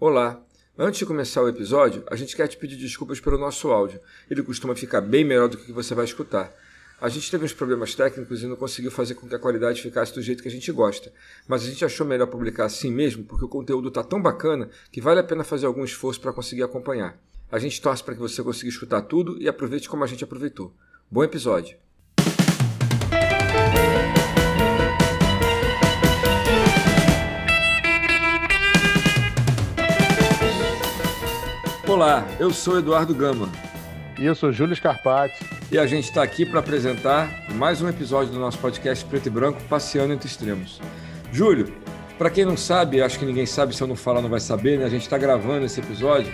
Olá! Antes de começar o episódio, a gente quer te pedir desculpas pelo nosso áudio. Ele costuma ficar bem melhor do que você vai escutar. A gente teve uns problemas técnicos e não conseguiu fazer com que a qualidade ficasse do jeito que a gente gosta. Mas a gente achou melhor publicar assim mesmo, porque o conteúdo está tão bacana que vale a pena fazer algum esforço para conseguir acompanhar. A gente torce para que você consiga escutar tudo e aproveite como a gente aproveitou. Bom episódio! Olá, eu sou Eduardo Gama. E eu sou Júlio Scarpati. E a gente está aqui para apresentar mais um episódio do nosso podcast Preto e Branco, Passeando entre Extremos. Júlio, para quem não sabe, acho que ninguém sabe, se eu não falar não vai saber, né? A gente está gravando esse episódio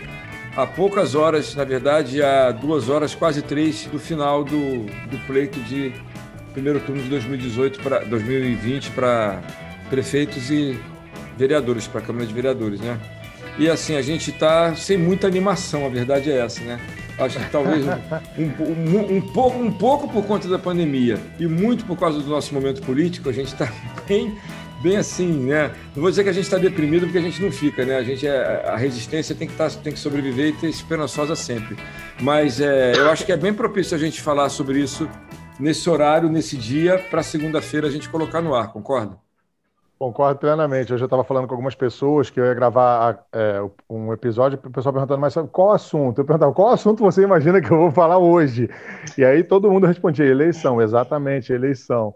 há poucas horas, na verdade, há duas horas, quase três, do final do, do pleito de primeiro turno de 2018 para 2020 para prefeitos e vereadores, para a Câmara de Vereadores, né? E assim, a gente está sem muita animação, a verdade é essa, né? Acho que talvez um, um, um, pouco, um pouco por conta da pandemia e muito por causa do nosso momento político, a gente está bem, bem assim, né? Não vou dizer que a gente está deprimido porque a gente não fica, né? A gente é, a resistência tem que tá, tem que sobreviver e ter esperançosa sempre. Mas é, eu acho que é bem propício a gente falar sobre isso nesse horário, nesse dia, para segunda-feira a gente colocar no ar, concorda? Concordo plenamente. Hoje eu estava falando com algumas pessoas que eu ia gravar é, um episódio, o pessoal perguntando, mas qual assunto? Eu perguntava, qual assunto você imagina que eu vou falar hoje? E aí todo mundo respondia, eleição, exatamente, eleição.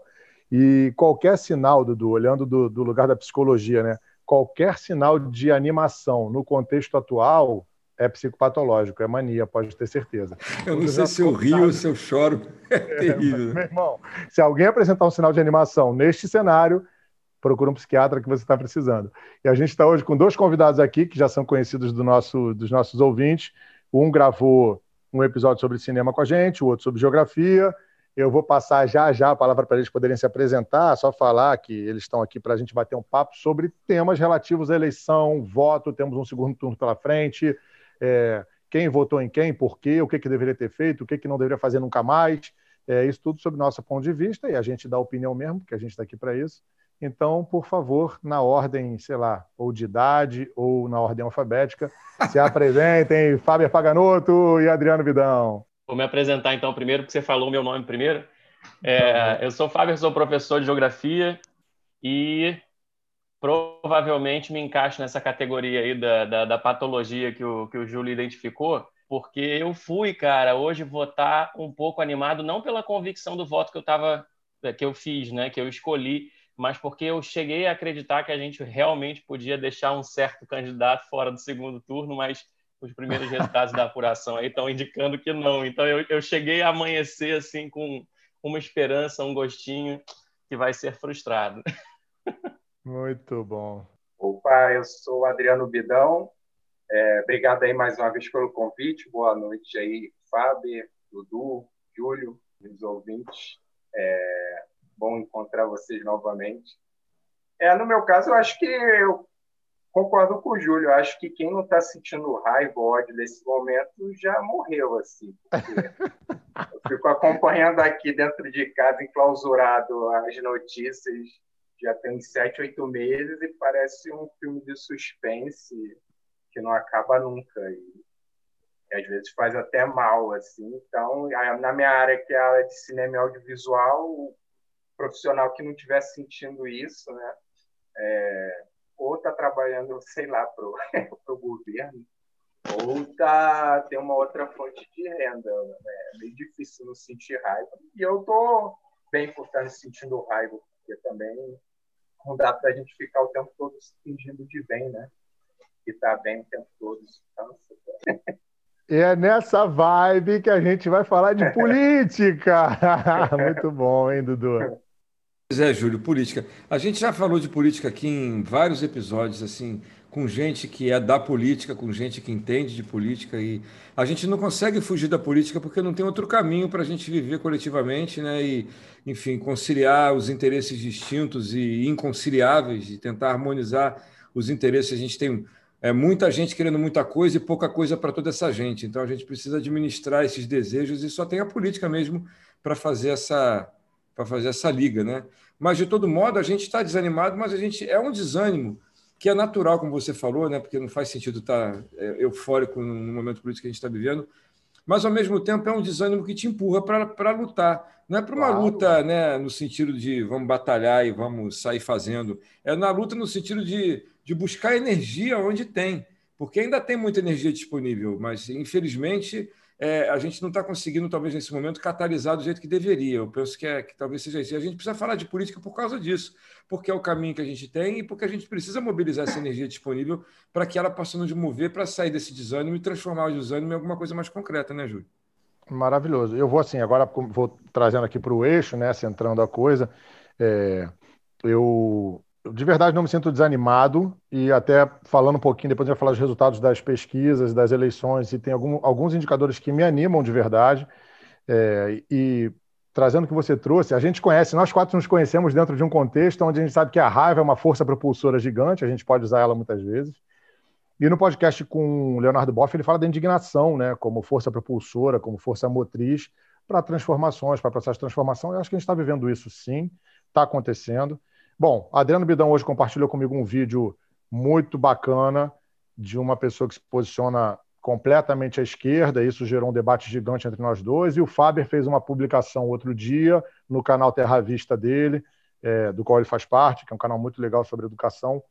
E qualquer sinal, Dudu, olhando do, do lugar da psicologia, né? Qualquer sinal de animação no contexto atual é psicopatológico, é mania, pode ter certeza. Eu não sei se eu rio ou se eu choro, é, é terrível. Meu irmão, se alguém apresentar um sinal de animação neste cenário, procura um psiquiatra que você está precisando. E a gente está hoje com dois convidados aqui que já são conhecidos do nosso, dos nossos ouvintes. Um gravou um episódio sobre cinema com a gente, o outro sobre geografia. Eu vou passar já já a palavra para eles poderem se apresentar, só falar que eles estão aqui para a gente bater um papo sobre temas relativos à eleição, voto. Temos um segundo turno pela frente. É, quem votou em quem, por quê, o que, que deveria ter feito, o que, que não deveria fazer nunca mais. É, isso tudo sob nosso ponto de vista e a gente dá opinião mesmo, porque a gente está aqui para isso. Então, por favor, na ordem, sei lá, ou de idade ou na ordem alfabética, se apresentem Fábio Paganoto e Adriano Vidão. Vou me apresentar então primeiro, porque você falou o meu nome primeiro. É, eu sou Fábio, sou professor de geografia e provavelmente me encaixo nessa categoria aí da, da, da patologia que o, que o Júlio identificou, porque eu fui, cara, hoje votar um pouco animado, não pela convicção do voto que eu tava, que eu fiz, né, que eu escolhi, mas porque eu cheguei a acreditar que a gente realmente podia deixar um certo candidato fora do segundo turno, mas os primeiros resultados da apuração aí estão indicando que não. Então eu, eu cheguei a amanhecer assim com uma esperança, um gostinho que vai ser frustrado. Muito bom. Opa, eu sou o Adriano Bidão. É, obrigado aí mais uma vez pelo convite. Boa noite aí, Fábio, Dudu, Júlio, os ouvintes. É, bom encontrar vocês novamente. É, no meu caso, eu acho que eu concordo com o Júlio. Eu acho que quem não está sentindo raiva ou ódio nesse momento já morreu, assim. eu fico acompanhando aqui dentro de casa, enclausurado, as notícias já tem sete, oito meses e parece um filme de suspense que não acaba nunca. E, e às vezes faz até mal, assim. Então, na minha área, que é a área de cinema e audiovisual, profissional que não estiver sentindo isso, né? É, ou está trabalhando, sei lá, para o governo, ou tá, tem uma outra fonte de renda. Né? É meio difícil não sentir raiva. E eu estou bem por estar sentindo raiva, porque também não dá para a gente ficar o tempo todo se fingindo de bem, né? E tá bem o tempo todo. E é nessa vibe que a gente vai falar de política. Muito bom, hein, Dudu? Pois é, Júlio, política. A gente já falou de política aqui em vários episódios, assim, com gente que é da política, com gente que entende de política, e a gente não consegue fugir da política porque não tem outro caminho para a gente viver coletivamente, né? E, enfim, conciliar os interesses distintos e inconciliáveis e tentar harmonizar os interesses. A gente tem é, muita gente querendo muita coisa e pouca coisa para toda essa gente. Então a gente precisa administrar esses desejos e só tem a política mesmo para fazer essa para fazer essa liga, né? Mas de todo modo a gente está desanimado, mas a gente é um desânimo que é natural, como você falou, né? porque não faz sentido estar é, eufórico no momento político que a gente está vivendo, mas ao mesmo tempo é um desânimo que te empurra para lutar. Não é para uma claro. luta né, no sentido de vamos batalhar e vamos sair fazendo, é na luta no sentido de, de buscar energia onde tem, porque ainda tem muita energia disponível, mas infelizmente é, a gente não está conseguindo, talvez nesse momento, catalisar do jeito que deveria. Eu penso que, é, que talvez seja isso. E a gente precisa falar de política por causa disso, porque é o caminho que a gente tem e porque a gente precisa mobilizar essa energia disponível para que ela possa nos mover para sair desse desânimo e transformar o desânimo em alguma coisa mais concreta, né, Júlio? Maravilhoso. Eu vou assim, agora vou trazendo aqui para o eixo, né, centrando a coisa. É, eu de verdade não me sinto desanimado e até falando um pouquinho, depois a gente vai falar dos resultados das pesquisas, das eleições, e tem algum, alguns indicadores que me animam de verdade. É, e trazendo o que você trouxe, a gente conhece, nós quatro nos conhecemos dentro de um contexto onde a gente sabe que a raiva é uma força propulsora gigante, a gente pode usar ela muitas vezes. E no podcast com o Leonardo Boff, ele fala da indignação, né, como força propulsora, como força motriz para transformações, para processo de transformação. Eu acho que a gente está vivendo isso sim, está acontecendo. Bom, Adriano Bidão hoje compartilhou comigo um vídeo muito bacana de uma pessoa que se posiciona completamente à esquerda, isso gerou um debate gigante entre nós dois, e o Faber fez uma publicação outro dia no canal Terra Vista dele, é, do qual ele faz parte, que é um canal muito legal sobre educação,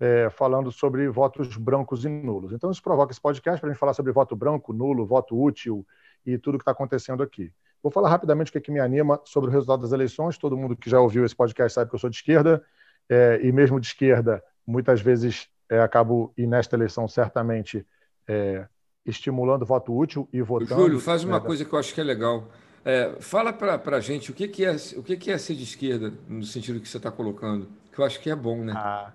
é, falando sobre votos brancos e nulos. Então, isso provoca esse podcast para a gente falar sobre voto branco, nulo, voto útil e tudo que está acontecendo aqui. Vou falar rapidamente o que, é que me anima sobre o resultado das eleições. Todo mundo que já ouviu esse podcast sabe que eu sou de esquerda, é, e mesmo de esquerda, muitas vezes é, acabo, e nesta eleição, certamente, é, estimulando voto útil e votando. Júlio, faz uma né, coisa que eu acho que é legal. É, fala para a gente o que, que, é, o que, que é ser de esquerda, no sentido que você está colocando, que eu acho que é bom, né? Ah,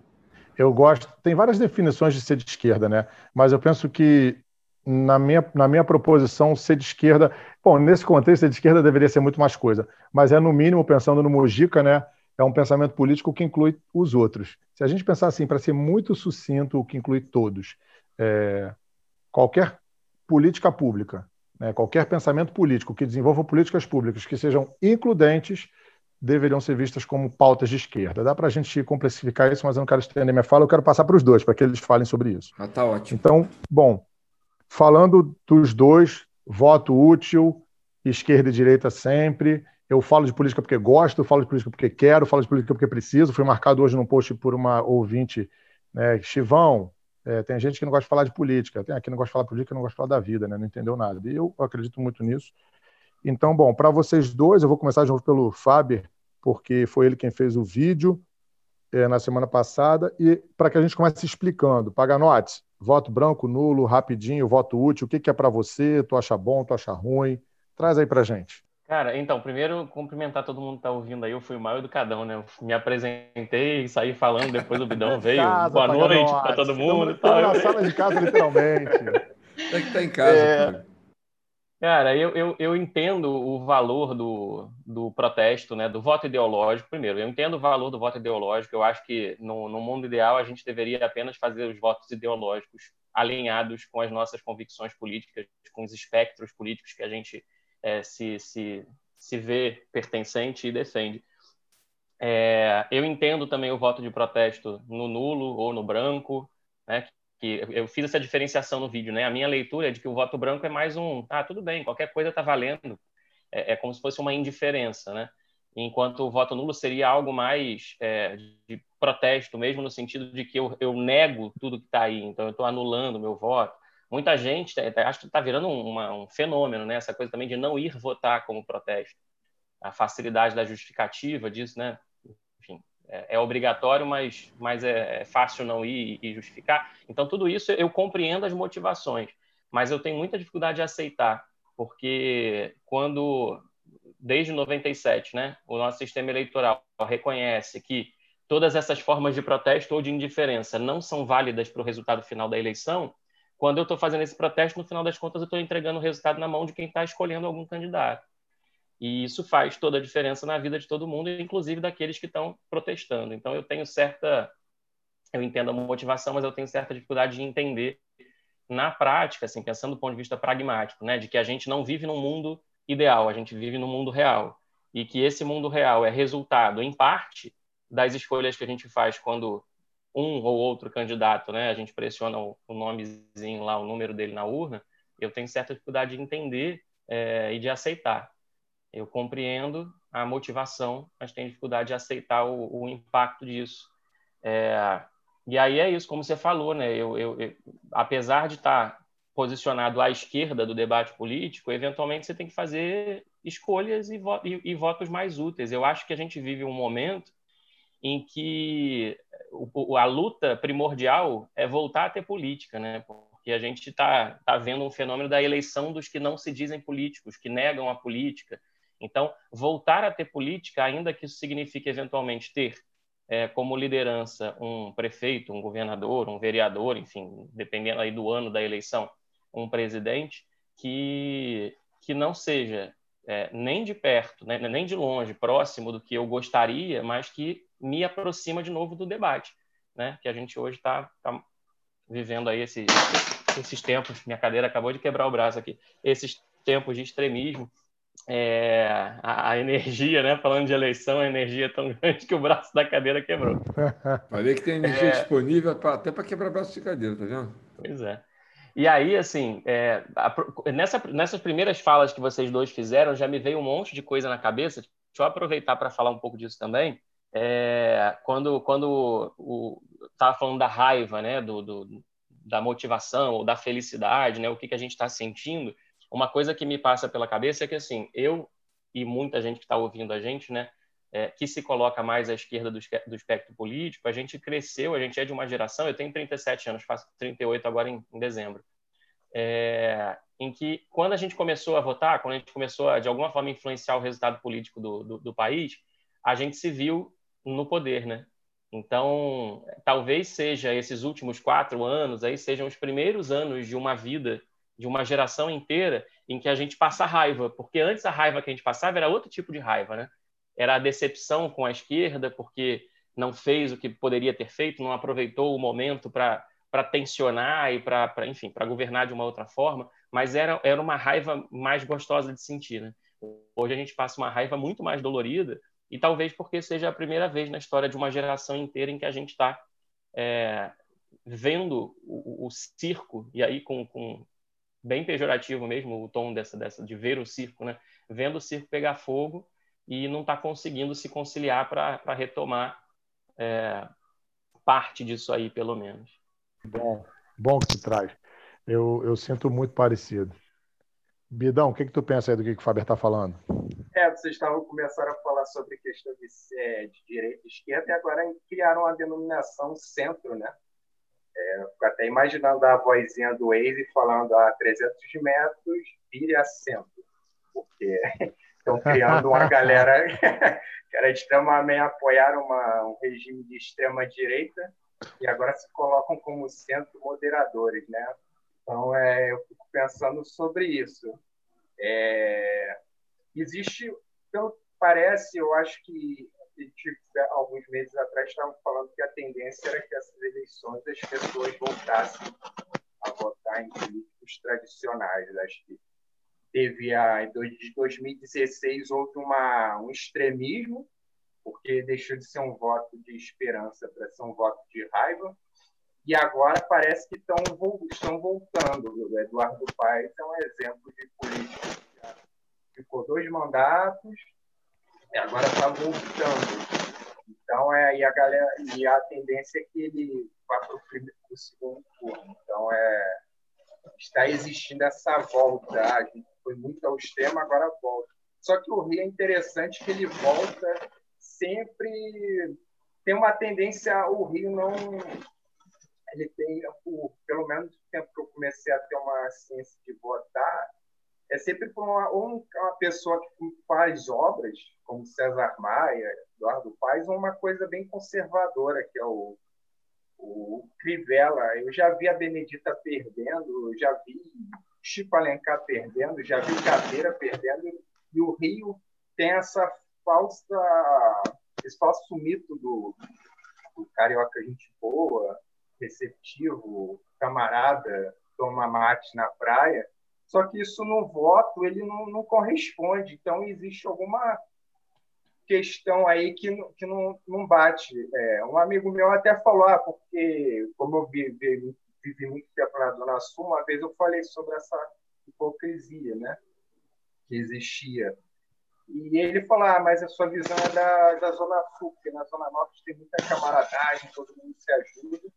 eu gosto. Tem várias definições de ser de esquerda, né? Mas eu penso que na minha, na minha proposição, ser de esquerda. Bom, nesse contexto, ser de esquerda deveria ser muito mais coisa, mas é, no mínimo, pensando no Mujica, né? É um pensamento político que inclui os outros. Se a gente pensar assim, para ser muito sucinto, o que inclui todos, é, qualquer política pública, né, qualquer pensamento político que desenvolva políticas públicas que sejam includentes, deveriam ser vistas como pautas de esquerda. Dá para a gente complexificar isso, mas eu não quero estender minha fala, eu quero passar para os dois, para que eles falem sobre isso. Ah, tá ótimo. Então, bom, falando dos dois, voto útil, esquerda e direita sempre. Eu falo de política porque gosto, falo de política porque quero, falo de política porque preciso. Fui marcado hoje num post por uma ouvinte, né, Chivão. É, tem gente que não gosta de falar de política, tem aqui não gosta de falar de política, não gosta de falar da vida, né, não entendeu nada. E eu acredito muito nisso. Então, bom, para vocês dois, eu vou começar de novo pelo Faber, porque foi ele quem fez o vídeo é, na semana passada, e para que a gente comece explicando. Paganotes, Voto branco, nulo, rapidinho, voto útil, o que, que é para você? Tu acha bom, tu acha ruim? Traz aí para gente. Cara, então, primeiro cumprimentar todo mundo que tá ouvindo aí. Eu fui o maior educadão, né? Eu me apresentei saí falando, depois o Bidão veio. Casa, Boa noite para todo mundo. Estou na sala de casa, literalmente. É que tá em casa. É... Cara, eu, eu, eu entendo o valor do, do protesto, né, do voto ideológico. Primeiro, eu entendo o valor do voto ideológico. Eu acho que no, no mundo ideal a gente deveria apenas fazer os votos ideológicos alinhados com as nossas convicções políticas, com os espectros políticos que a gente é, se, se, se vê pertencente e defende. É, eu entendo também o voto de protesto no nulo ou no branco, né, que eu fiz essa diferenciação no vídeo, né? A minha leitura é de que o voto branco é mais um, ah, tudo bem, qualquer coisa está valendo, é, é, como se fosse uma indiferença, né? Enquanto o voto nulo seria algo mais é, de protesto, mesmo no sentido de que eu, eu nego tudo que está aí, então eu estou anulando meu voto. Muita gente, é, é, acho que está virando uma, um fenômeno, né? Essa coisa também de não ir votar como protesto. A facilidade da justificativa disso, né? É, é, obrigatório, mas, mas é, é, fácil não ir e justificar. Então, tudo isso eu compreendo as motivações, mas eu tenho muita dificuldade de aceitar, porque quando, desde 97, né, o nosso sistema eleitoral reconhece que todas essas formas de protesto ou de indiferença não são válidas para o resultado final da eleição, quando eu estou fazendo esse protesto, no final das contas, eu estou entregando o resultado na mão de quem está escolhendo algum candidato. E isso faz toda a diferença na vida de todo mundo, inclusive daqueles que estão protestando. Então, eu tenho certa. Eu entendo a motivação, mas eu tenho certa dificuldade de entender na prática, assim, pensando do ponto de vista pragmático, né, de que a gente não vive num mundo ideal, a gente vive num mundo real. E que esse mundo real é resultado, em parte, das escolhas que a gente faz quando um ou outro candidato, né? A gente pressiona o, nomezinho lá, o número dele na urna, eu tenho certa dificuldade de entender é, e de aceitar. Eu compreendo a motivação, mas tenho dificuldade de aceitar o, o impacto disso. É, e aí é isso, como você falou, né? Eu, eu, eu, apesar de estar posicionado à esquerda do debate político, eventualmente você tem que fazer escolhas e, vo e, e votos mais úteis. Eu acho que a gente vive um momento em que o, a luta primordial é voltar a ter política, né? Porque a gente está tá vendo um fenômeno da eleição dos que não se dizem políticos, que negam a política. Então, voltar a ter política, ainda que isso signifique eventualmente ter é, como liderança um prefeito, um governador, um vereador, enfim, dependendo aí do ano da eleição, um presidente que que não seja é, nem de perto, né, nem de longe, próximo do que eu gostaria, mas que me aproxima de novo do debate, né? Que a gente hoje está tá vivendo aí esse, esses tempos. Minha cadeira acabou de quebrar o braço aqui. Esses tempos de extremismo, é, a, a, energia, né? Falando de eleição, a energia é tão grande que o braço da cadeira quebrou. Falei que tem energia é... disponível pra, até para quebrar braço de cadeira, tá vendo? Pois é. E aí, assim, é, a, nessa, nessas primeiras falas que vocês dois fizeram, já me veio um monte de coisa na cabeça. Deixa eu aproveitar para falar um pouco disso também. É, quando quando o estava falando da raiva, né, do, do, da motivação ou da felicidade, né, o que, que a gente está sentindo, uma coisa que me passa pela cabeça é que assim eu e muita gente que está ouvindo a gente, né, é, que se coloca mais à esquerda do, do, espectro político, a gente cresceu, a gente é de uma geração, eu tenho 37 anos, faço 38 agora em, em dezembro, é, em que quando a gente começou a votar, quando a gente começou a, de alguma forma, influenciar o resultado político do, do, do país, a gente se viu no poder, né? Então, talvez seja esses últimos quatro anos, aí sejam os primeiros anos de uma vida, de uma geração inteira, em que a gente passa raiva, porque antes a raiva que a gente passava era outro tipo de raiva, né? era a decepção com a esquerda, porque não fez o que poderia ter feito, não aproveitou o momento para para tensionar e para, enfim, para governar de uma outra forma, mas era, era uma raiva mais gostosa de sentir. Né? Hoje a gente passa uma raiva muito mais dolorida, e talvez porque seja a primeira vez na história de uma geração inteira em que a gente está é, vendo o, o, circo, e aí com, com, bem pejorativo mesmo o tom dessa, dessa de ver o circo, né? vendo o circo pegar fogo e não está conseguindo se conciliar para retomar é, parte disso aí, pelo menos. Bom, bom que tu traz. Eu, eu sinto muito parecido. Bidão, o que, que tu pensa aí do que, que o Faber está falando? É, vocês estavam começando a falar sobre questão de, é, de direita e esquerda e agora criaram a denominação centro, né? É, até imaginando a vozinha do Waze falando a 300 metros, vire a centro. Porque Estão criando uma galera que era extremamente apoiaram uma, um regime de extrema direita e agora se colocam como centro moderadores, né? Então, é, eu fico pensando sobre isso. É, existe, pelo que parece, eu acho que alguns meses atrás estavam falando que a tendência era que essas eleições as pessoas voltassem a votar em políticos tradicionais. Acho que teve a em 2016 houve uma, um extremismo porque deixou de ser um voto de esperança para ser um voto de raiva e agora parece que estão, estão voltando. O Eduardo Paes é um exemplo de político que ficou dois mandatos agora está voltando. Então, é, e, a galera, e a tendência é que ele vá para o segundo turno. Então, é, está existindo essa volta. A gente foi muito ao extremo, agora volta. Só que o Rio é interessante que ele volta sempre. Tem uma tendência, o Rio não. Ele tem, pelo menos o tempo que eu comecei a ter uma ciência de votar, é sempre por uma, uma pessoa que faz obras, como César Maia, Eduardo Paes, uma coisa bem conservadora, que é o, o Crivella. Eu já vi a Benedita perdendo, já vi Chico Alencar perdendo, já vi Cadeira perdendo, e o Rio tem essa falsa, esse falso mito do, do carioca gente boa, receptivo, camarada, toma mate na praia, só que isso no voto ele não, não corresponde. Então existe alguma questão aí que, que não, não bate. É, um amigo meu até falou, ah, porque como eu vivi, vivi muito tempo na Zona Sul, uma vez eu falei sobre essa hipocrisia né, que existia. E ele falou, ah, mas a sua visão é da, da Zona Sul, porque na Zona Norte tem muita camaradagem, todo mundo se ajuda.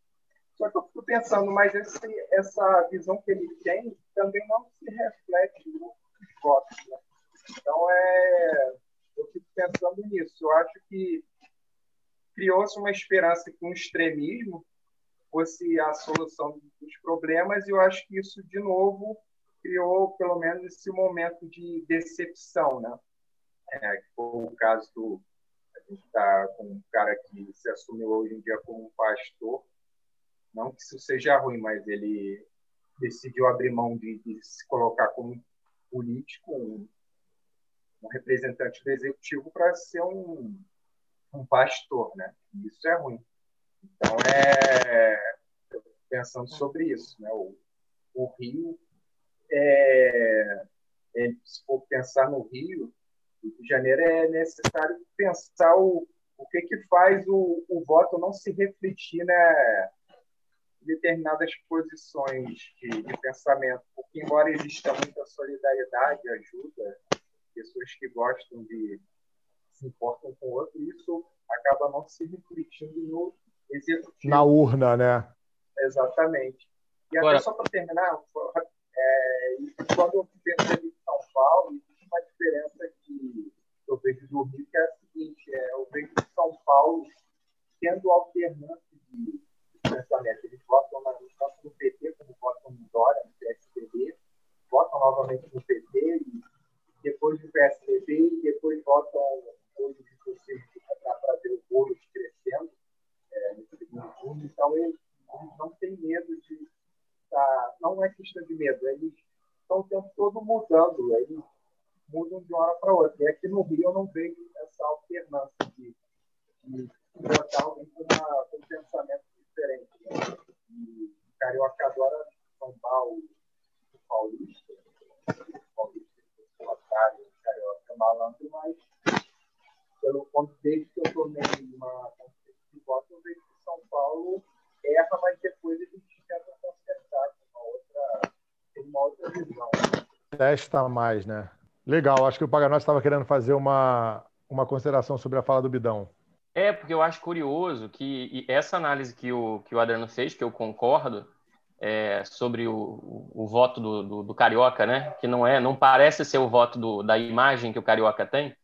Só que eu fico pensando, mas esse, essa visão que ele tem também não se reflete nos votos. Né? Então, é, pensando nisso. Eu acho que criou-se uma esperança que um extremismo fosse a solução dos problemas, e eu acho que isso, de novo, criou pelo menos esse momento de decepção, né? É, foi o caso do. A gente está com um cara que se assumiu hoje em dia como um pastor, não que isso seja ruim, mas ele decidiu abrir mão de, de se colocar como político, um, um representante do executivo, para ser um, um pastor, né? Isso é ruim. Então, é pensando sobre isso, né? O, o Rio, é, é, se for pensar no Rio, Rio de Janeiro, é necessário pensar o, o que que faz o, o voto não se refletir, né? determinadas posições de, de, pensamento, porque embora exista muita solidariedade, ajuda, pessoas que gostam de se importam com o outro, isso acaba não se refletindo no executivo. Na urna, né? Exatamente. E Agora... até só para terminar, é, quando eu percebi em São Paulo, existe uma diferença que eu vejo do Rio, que é a seguinte, é, eu vejo São Paulo tendo alternância de pensamento. Eles votam na, tanto no PT como votam no Dória, no PSDB, votam novamente no PT, e depois do PSDB, depois votam de vocês para ver o bolo crescendo é, no segundo turno. Então, eles, eles, não têm medo de. Não é questão de medo, eles estão o tempo todo mudando, eles mudam de uma hora para outra. E aqui no Rio eu não vejo essa alternância de, de botar alguém com, uma, com um pensamento diferente. Né? E Carioca adora São Paulo, Paulista, Paulista, otário, Carioca malandro, mas pelo ponto desde que eu tomei uma de voto, eu vejo que São Paulo erra, mas depois a gente tenta consertar com uma outra, uma outra visão. Testa mais, né? Legal, acho que o Paganós estava querendo fazer uma, uma consideração sobre a fala do Bidão. É, porque eu acho curioso que essa análise que o, que o Adriano fez, que eu concordo, é, sobre o, o, o voto do, do, do, Carioca, né? que não é, não parece ser o voto do, da imagem que o Carioca tem,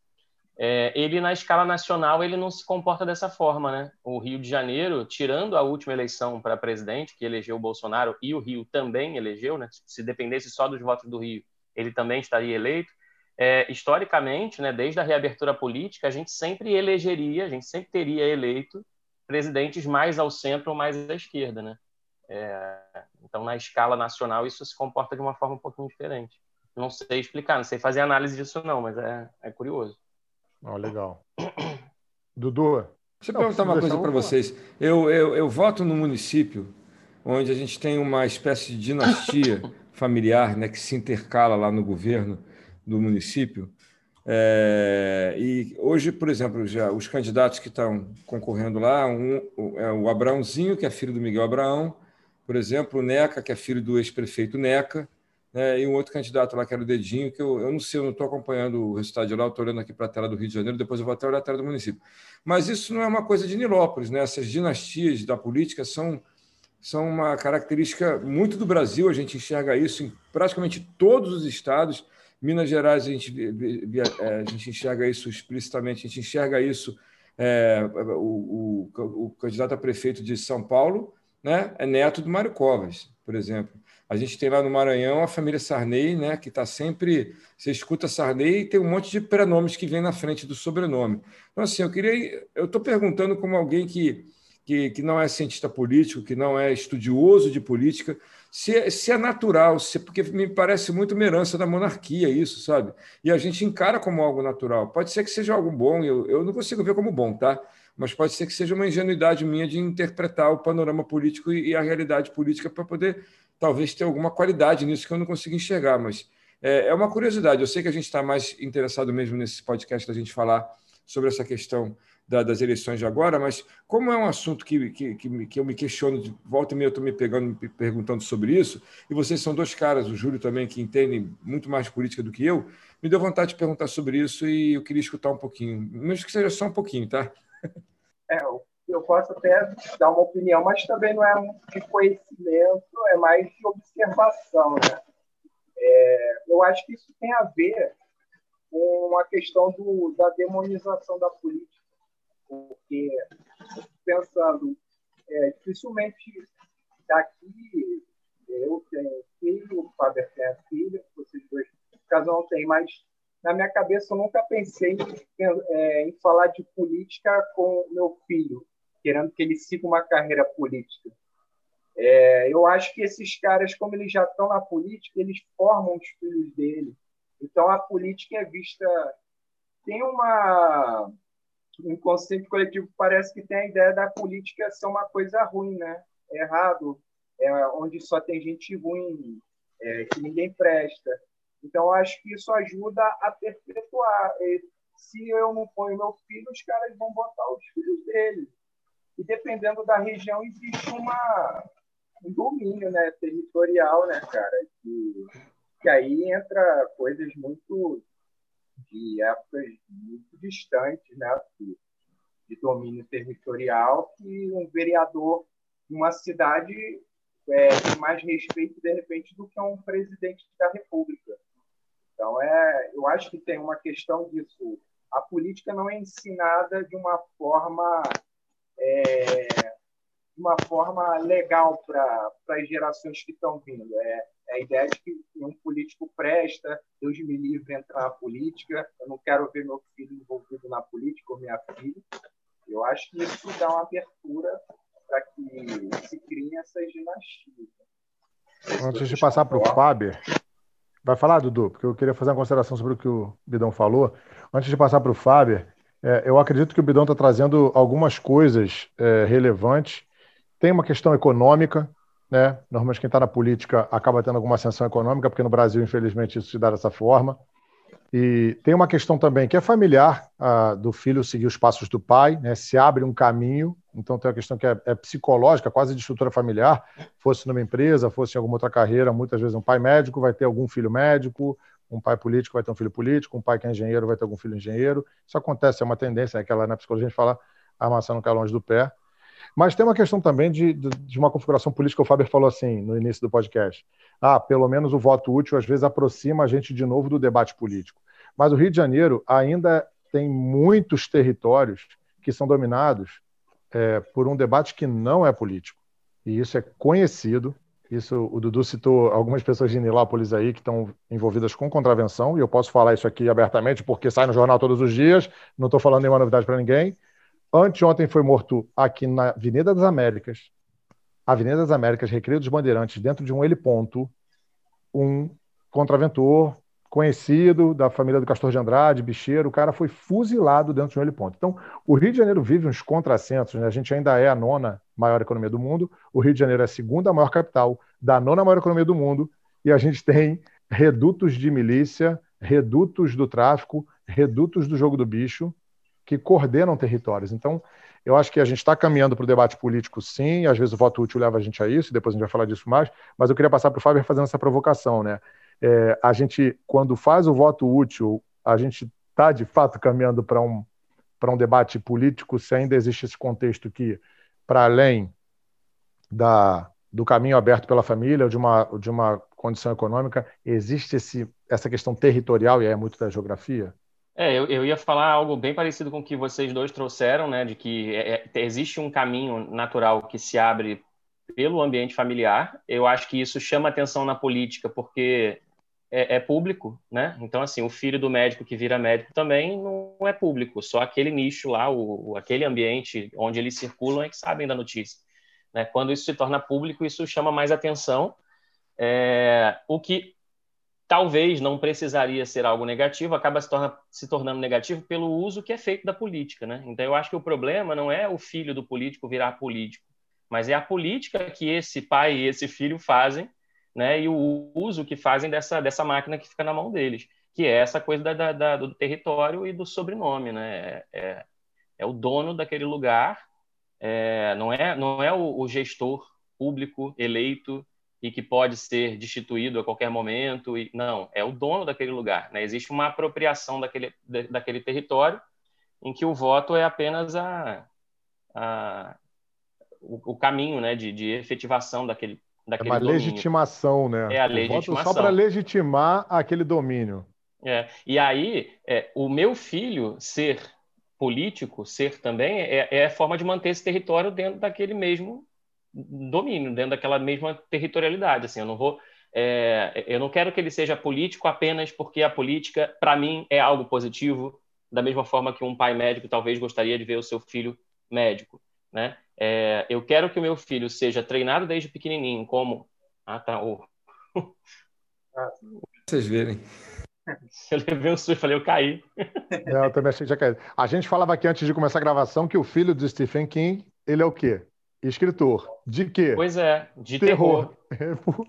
é, ele na escala nacional ele não se comporta dessa forma. Né? O Rio de Janeiro, tirando a última eleição para presidente, que elegeu o Bolsonaro, e o Rio também elegeu, né? se dependesse só dos votos do Rio, ele também estaria eleito, é, historicamente, né, desde a reabertura política, a gente sempre elegeria, a gente sempre teria eleito presidentes mais ao centro ou mais à esquerda, né? É, então, na escala nacional, isso se comporta de uma forma um pouquinho diferente. Não sei explicar, não sei fazer análise disso não, mas é, é curioso. Oh, legal. Dudu? Deixa eu perguntar uma coisa para vocês. Eu, eu, eu voto no município onde a gente tem uma espécie de dinastia familiar né, que se intercala lá no governo do município. É, e hoje, por exemplo, já os candidatos que estão concorrendo lá, um, é o Abraãozinho, que é filho do Miguel Abraão, por exemplo, o Neca, que é filho do ex-prefeito Neca, né, e um outro candidato lá, que era o Dedinho, que eu, eu não sei, eu não estou acompanhando o resultado de lá, estou olhando aqui para a tela do Rio de Janeiro, depois eu vou até olhar a tela do município. Mas isso não é uma coisa de Nilópolis, né? essas dinastias da política são, são uma característica muito do Brasil, a gente enxerga isso em praticamente todos os estados, Minas Gerais, a gente, é, a gente enxerga isso explicitamente, a gente enxerga isso. É, o, o, o, candidato a prefeito de São Paulo né, é neto do Mário Covas, por exemplo. A gente tem lá no Maranhão a família Sarney, né, que está sempre. Você escuta Sarney e tem um monte de prenomes que vem na frente do sobrenome. Então, assim, eu queria. Eu estou perguntando como alguém que, que, que não é cientista político, que não é estudioso de política, se, se é natural, se, porque me parece muito uma herança da monarquia isso, sabe? E a gente encara como algo natural. Pode ser que seja algo bom, eu, eu não consigo ver como bom, tá? Mas pode ser que seja uma ingenuidade minha de interpretar o panorama político e, a realidade política para poder, talvez, ter alguma qualidade nisso que eu não consigo enxergar. Mas é, é uma curiosidade. Eu sei que a gente está mais interessado mesmo nesse podcast da gente falar sobre essa questão da, das eleições de agora, mas como é um assunto que, que, que, eu me questiono, de volta e meia eu estou me pegando, me perguntando sobre isso, e vocês são dois caras, o Júlio também, que entendem muito mais política do que eu, me deu vontade de perguntar sobre isso e eu queria escutar um pouquinho, mesmo que seja só um pouquinho, tá? É, eu posso até dar uma opinião, mas também não é de conhecimento, é mais de observação, né? É, eu acho que isso tem a ver com a questão do, da demonização da política, porque pensando, é, dificilmente daqui eu tenho filho, o Fábio tem filho, vocês dois, caso não tem, mas na minha cabeça eu nunca pensei em, é, em falar de política com meu filho, querendo que ele siga uma carreira política. É, eu acho que esses caras, como eles já estão na política, eles formam os filhos dele. Então a política é vista. Tem uma. Um inconsciente coletivo parece que tem a ideia da política ser uma coisa ruim, né? É errado, é onde só tem gente ruim, é, que ninguém presta. Então, acho que isso ajuda a perpetuar. Se eu não ponho meu filho, os caras vão botar os filhos dele. E dependendo da região, existe uma, um domínio né, territorial, né, cara? Que, que aí entra coisas muito de épocas muito distantes, né? De, de domínio territorial, que um vereador de uma cidade é, tem mais respeito, de repente, do que um presidente da República. Então, é, eu acho que tem uma questão disso. A política não é ensinada de uma forma é, de uma forma legal para as gerações que estão vindo. É, é, a ideia de que um político presta, Deus me livre entrar na política, eu não quero ver meu filho envolvido na política ou minha filha. Eu acho que isso dá uma abertura para que se criem essas dinastias. Antes de passar para o Fábio, vai falar, Dudu, porque eu queria fazer uma consideração sobre o que o Bidão falou. Antes de passar para o Fábio, é, eu acredito que o Bidão está trazendo algumas coisas é, relevantes. Tem uma questão econômica, né? Normalmente quem está na política acaba tendo alguma ascensão econômica, porque no Brasil, infelizmente, isso se dá dessa forma. E tem uma questão também que é familiar a, do filho seguir os passos do pai, né? se abre um caminho, então tem uma questão que é, é, psicológica, quase de estrutura familiar, fosse numa empresa, fosse em alguma outra carreira, muitas vezes um pai médico vai ter algum filho médico, um pai político vai ter um filho político, um pai que é engenheiro vai ter algum filho engenheiro. Isso acontece, é uma tendência, é aquela na psicologia a gente fala a maçã não cai longe do pé. Mas tem uma questão também de, de, uma configuração política, o Faber falou assim no início do podcast. Ah, pelo menos o voto útil às vezes aproxima a gente de novo do debate político. Mas o Rio de Janeiro ainda tem muitos territórios que são dominados é, por um debate que não é político. E isso é conhecido, isso, o Dudu citou algumas pessoas de Nilópolis aí que estão envolvidas com contravenção, e eu posso falar isso aqui abertamente porque sai no jornal todos os dias, não estou falando nenhuma novidade para ninguém. Anteontem foi morto aqui na Avenida das Américas, Avenida das Américas, Recreio dos Bandeirantes, dentro de um heliponto, um contraventor conhecido da família do Castor de Andrade, bicheiro, o cara foi fuzilado dentro de um heliponto. Então, o Rio de Janeiro vive uns contrassensos, né? a gente ainda é a nona maior economia do mundo, o Rio de Janeiro é a segunda maior capital da nona maior economia do mundo, e a gente tem redutos de milícia, redutos do tráfico, redutos do jogo do bicho, que coordenam territórios. Então, eu acho que a gente está caminhando para o debate político, sim, às vezes o voto útil leva a gente a isso, depois a gente vai falar disso mais, mas eu queria passar para o Fábio fazendo essa provocação, né? É, a gente, quando faz o voto útil, a gente está de fato caminhando para um, um debate político, se ainda existe esse contexto que, para além da, do caminho aberto pela família, ou de uma, de uma condição econômica, existe esse, essa questão territorial, e é muito da geografia? É, eu, eu ia falar algo bem parecido com o que vocês dois trouxeram, né, de que é, é existe um caminho natural que se abre pelo ambiente familiar. Eu acho que isso chama atenção na política, porque é, é, público, né? Então, assim, o filho do médico que vira médico também não é público, só aquele nicho lá, o, aquele ambiente onde eles circulam é que sabem da notícia. Né? Quando isso se torna público, isso chama mais atenção, é, o que talvez não precisaria ser algo negativo, acaba se, torna, se tornando negativo pelo uso que é feito da política, né? Então, eu acho que o problema não é o filho do político virar político, mas é a política que esse pai e esse filho fazem né, e o uso que fazem dessa, dessa máquina que fica na mão deles. que é essa coisa da, da, do território e do sobrenome, né? É, é, é o dono daquele lugar, é, não é não é o, o, gestor público eleito e que pode ser destituído a qualquer momento e não é o dono daquele lugar, né? Existe uma apropriação daquele daquele território em que o voto é apenas a, a o, o, caminho, né, de, de efetivação daquele daquele é uma domínio. legitimação, né? É a legitimação. Só para legitimar aquele domínio. É. E aí, é, o meu filho ser político, ser também, é, é a forma de manter esse território dentro daquele mesmo domínio, dentro daquela mesma territorialidade. Assim, eu não vou, é, eu não quero que ele seja político apenas porque a política, para mim, é algo positivo, da mesma forma que um pai médico talvez gostaria de ver o seu filho médico, né? É, eu quero que o meu filho seja treinado desde pequenininho, como ah tá, oh. vocês verem. Eu levei um susto, falei, eu caí. Não, eu também achei que já caí. A gente falava aqui antes de começar a gravação que o filho do Stephen King, ele é o quê? Escritor. De quê? Pois é, de terror. terror.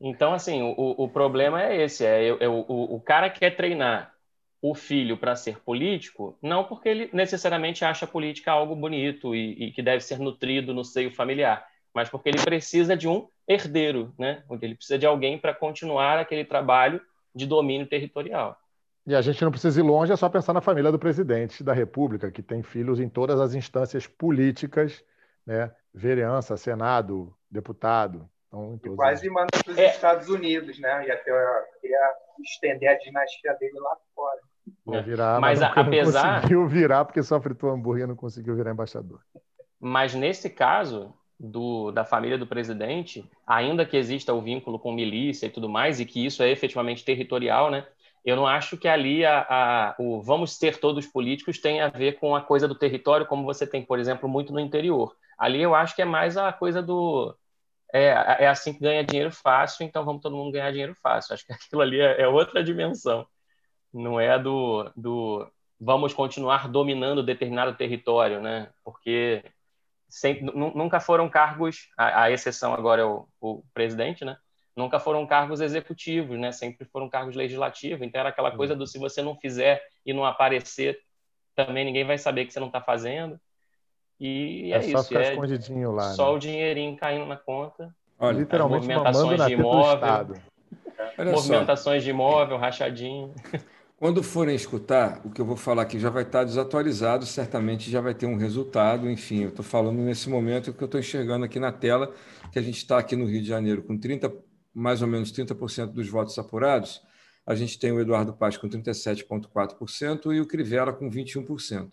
então, assim, o, o problema é esse: é, é, é o, o cara quer treinar o filho para ser político, não porque ele necessariamente acha a política algo bonito e, e, que deve ser nutrido no seio familiar, mas porque ele precisa de um herdeiro, né? Ele precisa de alguém para continuar aquele trabalho de domínio territorial. E a gente não precisa ir longe, é só pensar na família do presidente da República, que tem filhos em todas as instâncias políticas, né? Vereança, Senado, deputado. Então, quase manda para os é... Estados Unidos, né? E até ia estender a dinastia dele lá fora. Ia virar, mas, mas apesar. Não conseguiu virar porque só fritou hambúrguer não conseguiu virar embaixador. Mas nesse caso, do, da família do presidente, ainda que exista o vínculo com milícia e tudo mais, e que isso é efetivamente territorial, né? Eu não acho que ali a, a, o vamos ser todos políticos tem a ver com a coisa do território, como você tem, por exemplo, muito no interior. Ali eu acho que é mais a coisa do. É, é assim que ganha dinheiro fácil, então vamos todo mundo ganhar dinheiro fácil. Acho que aquilo ali é, é outra dimensão. Não é do, do vamos continuar dominando determinado território, né? Porque sempre, nunca foram cargos, a, a exceção agora é o, o, presidente, né? Nunca foram cargos executivos, né? Sempre foram cargos legislativos. Então era aquela uhum. coisa do se você não fizer e não aparecer, também ninguém vai saber que você não está fazendo. E é, é só isso. Ficar é escondidinho lá. Só né? o dinheirinho caindo na conta. Olha, literalmente movimentações de imóvel. movimentações só. de imóvel, rachadinho. Quando forem escutar, o que eu vou falar aqui já vai estar desatualizado, certamente já vai ter um resultado. Enfim, eu estou falando nesse momento que eu estou enxergando aqui na tela, que a gente está aqui no Rio de Janeiro com 30, mais ou menos 30% dos votos apurados. A gente tem o Eduardo Paz com 37,4% e o Crivella com 21%.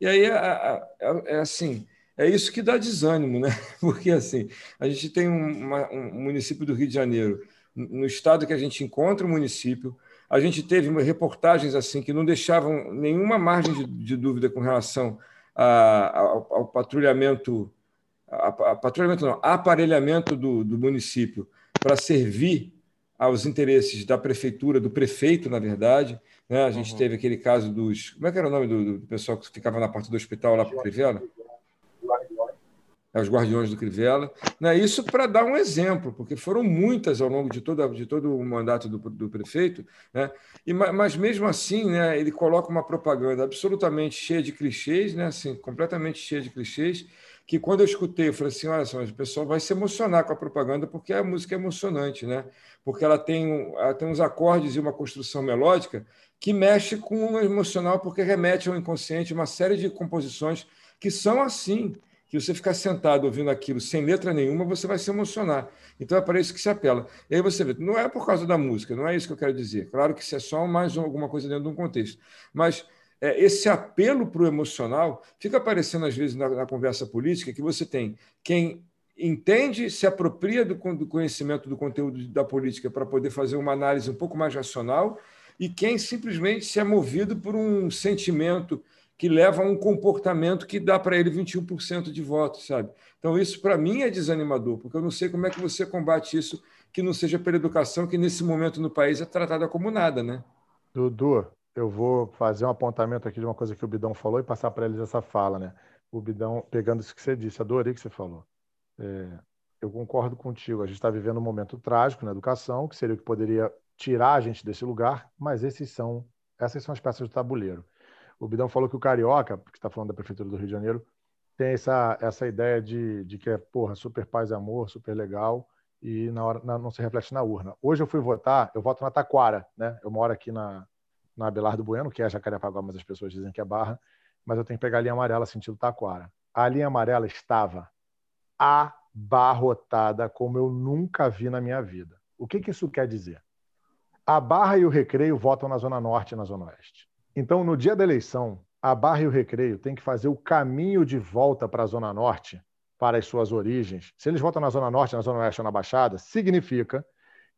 E aí é, é, é, assim, é isso que dá desânimo, né? Porque assim, a gente tem um, uma, um município do Rio de Janeiro, no estado que a gente encontra o município, a gente teve reportagens assim que não deixavam nenhuma margem de, de dúvida com relação a, ao, ao, patrulhamento, a, a, patrulhamento não, aparelhamento do, do município para servir aos interesses da prefeitura, do prefeito, na verdade. Né? A gente uhum. teve aquele caso dos. Como é que era o nome do, do pessoal que ficava na porta do hospital lá para o Crivella? É, Guardiões do Crivella. Né? Isso para dar um exemplo, porque foram muitas ao longo de, toda, de todo o mandato do, do prefeito, né? e, mas mesmo assim né, ele coloca uma propaganda absolutamente cheia de clichês, né? assim, completamente cheia de clichês, que quando eu escutei, eu falei assim, olha só, o pessoal vai se emocionar com a propaganda, porque a música é emocionante, né? porque ela tem, ela tem uns acordes e uma construção melódica que mexe com o emocional, porque remete ao inconsciente uma série de composições que são assim, que você ficar sentado ouvindo aquilo sem letra nenhuma, você vai se emocionar. Então é para isso que se apela. E aí você vê, não é por causa da música, não é isso que eu quero dizer. Claro que isso é só mais alguma coisa dentro de um contexto. Mas é, esse apelo para o emocional fica aparecendo às vezes na, na, conversa política que você tem quem entende, se apropria do, do conhecimento do conteúdo da política para poder fazer uma análise um pouco mais racional e quem simplesmente se é movido por um sentimento que leva a um comportamento que dá para ele 21% de votos, sabe? Então, isso para mim é desanimador, porque eu não sei como é que você combate isso que não seja pela educação, que nesse momento no país é tratada como nada, né? Dudu, eu vou fazer um apontamento aqui de uma coisa que o Bidão falou e passar para eles essa fala, né? O Bidão, pegando isso que você disse, adorei que você falou. É, eu concordo contigo, a gente está vivendo um momento trágico na educação, que seria o que poderia tirar a gente desse lugar, mas esses são, essas são as peças do tabuleiro. O Bidão falou que o Carioca, que está falando da Prefeitura do Rio de Janeiro, tem essa, essa ideia de, de que é, porra, super paz e amor, super legal, e na hora na, não se reflete na urna. Hoje eu fui votar, eu voto na Taquara, né? Eu moro aqui na, na Abelardo Bueno, que é Jacarepaguá, mas as pessoas dizem que é Barra, mas eu tenho que pegar a linha amarela sentido Taquara. A linha amarela estava abarrotada como eu nunca vi na minha vida. O que, que isso quer dizer? A Barra e o Recreio votam na Zona Norte e na Zona Oeste. Então, no dia da eleição, a Barra e o Recreio têm que fazer o caminho de volta para a Zona Norte, para as suas origens. Se eles votam na Zona Norte, na Zona Oeste ou na Baixada, significa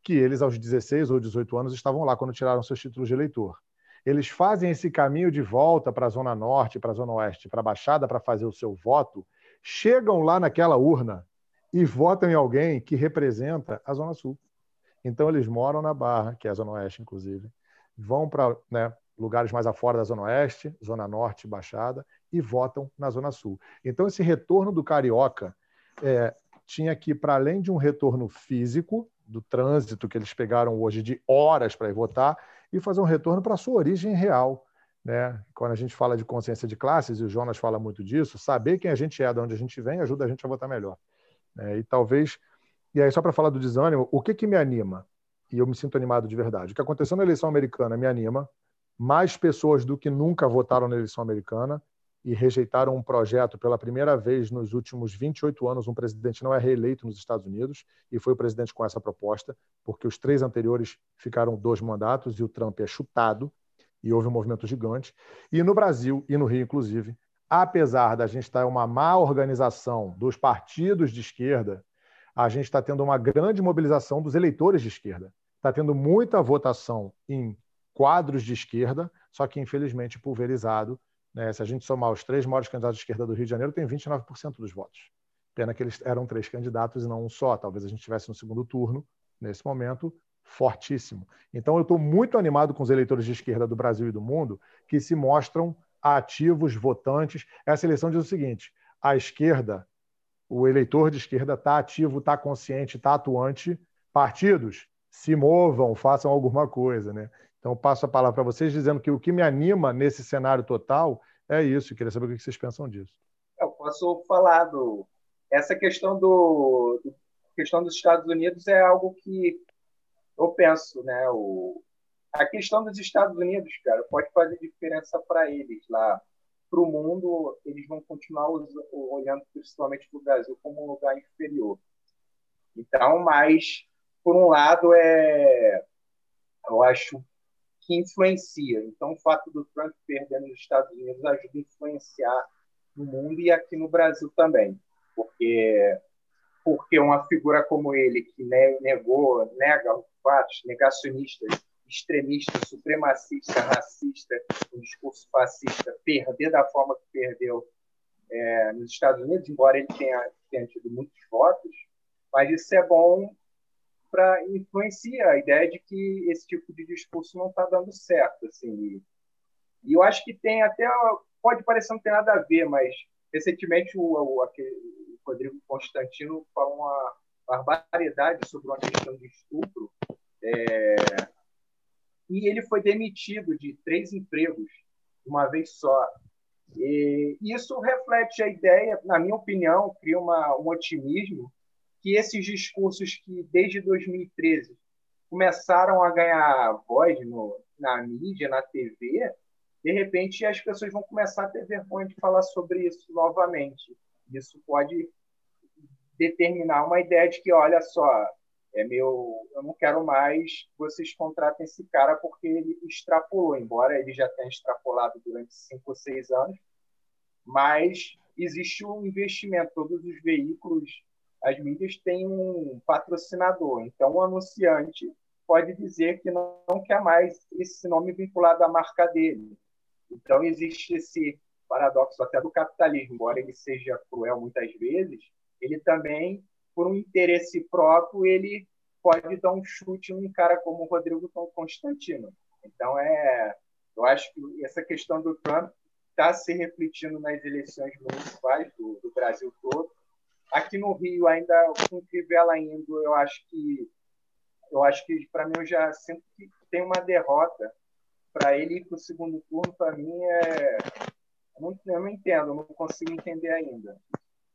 que eles, aos 16 ou 18 anos, estavam lá quando tiraram seus títulos de eleitor. Eles fazem esse caminho de volta para a Zona Norte, para a Zona Oeste, para a Baixada, para fazer o seu voto, chegam lá naquela urna e votam em alguém que representa a Zona Sul. Então, eles moram na Barra, que é a Zona Oeste, inclusive, vão para né, lugares mais afora da Zona Oeste, Zona Norte, Baixada, e votam na Zona Sul. Então, esse retorno do carioca é, tinha que, para além de um retorno físico, do trânsito que eles pegaram hoje de horas para ir votar, e fazer um retorno para a sua origem real. Né? Quando a gente fala de consciência de classes, e o Jonas fala muito disso, saber quem a gente é, de onde a gente vem, ajuda a gente a votar melhor. É, e talvez. E aí, só para falar do desânimo, o que, que me anima? E eu me sinto animado de verdade. O que aconteceu na eleição americana me anima, mais pessoas do que nunca votaram na eleição americana e rejeitaram um projeto pela primeira vez nos últimos 28 anos. Um presidente não é reeleito nos Estados Unidos e foi o presidente com essa proposta, porque os três anteriores ficaram dois mandatos e o Trump é chutado e houve um movimento gigante. E no Brasil e no Rio, inclusive, apesar da gente estar em uma má organização dos partidos de esquerda, a gente está tendo uma grande mobilização dos eleitores de esquerda. Está tendo muita votação em quadros de esquerda, só que infelizmente pulverizado. Né? Se a gente somar os três maiores candidatos de esquerda do Rio de Janeiro, tem 29% dos votos. Pena que eles eram três candidatos e não um só. Talvez a gente estivesse no segundo turno, nesse momento, fortíssimo. Então, eu estou muito animado com os eleitores de esquerda do Brasil e do mundo que se mostram ativos, votantes. Essa eleição diz o seguinte: a esquerda, o eleitor de esquerda está ativo, está consciente, está atuante. Partidos, se movam, façam alguma coisa. Né? Então, passo a palavra para vocês, dizendo que o que me anima nesse cenário total é isso. Eu queria saber o que vocês pensam disso. Eu posso falar do. Essa questão do. questão dos Estados Unidos é algo que eu penso, né? O... A questão dos Estados Unidos, cara, pode fazer diferença para eles lá. Para o mundo, eles vão continuar olhando principalmente para o Brasil como um lugar inferior. Então, mas, por um lado, é, eu acho que influencia. Então, o fato do Trump perder nos Estados Unidos ajuda a influenciar no mundo e aqui no Brasil também, porque porque uma figura como ele que negou, nega os fatos, negacionista, extremista, supremacista, racista, um discurso fascista, perder da forma que perdeu é, nos Estados Unidos, embora ele tenha, tenha tido muitos votos, mas isso é bom para influenciar a ideia de que esse tipo de discurso não está dando certo. Assim. E eu acho que tem até. Pode parecer não ter nada a ver, mas recentemente o, o, o Rodrigo Constantino falou uma barbaridade sobre uma questão de estupro. É, e ele foi demitido de três empregos uma vez só. E isso reflete a ideia, na minha opinião, cria uma, um otimismo que esses discursos que desde 2013 começaram a ganhar voz no, na mídia, na TV, de repente as pessoas vão começar a ter vergonha de falar sobre isso novamente. Isso pode determinar uma ideia de que, olha só, é meu, eu não quero mais vocês contratem esse cara porque ele extrapolou, embora ele já tenha extrapolado durante cinco ou seis anos, mas existe um investimento, todos os veículos as mídias têm um patrocinador. Então, o anunciante pode dizer que não, não quer mais esse nome vinculado à marca dele. Então, existe esse paradoxo até do capitalismo, embora ele seja cruel muitas vezes, ele também, por um interesse próprio, ele pode dar um chute num cara como o Rodrigo Constantino. Então, é, eu acho que essa questão do Trump está se refletindo nas eleições municipais do, do Brasil todo, Aqui no Rio, ainda com Crivella indo, eu acho que eu acho que para mim eu já sinto que tem uma derrota. Para ele ir para o segundo turno, para mim é. Eu não, eu não entendo, eu não consigo entender ainda.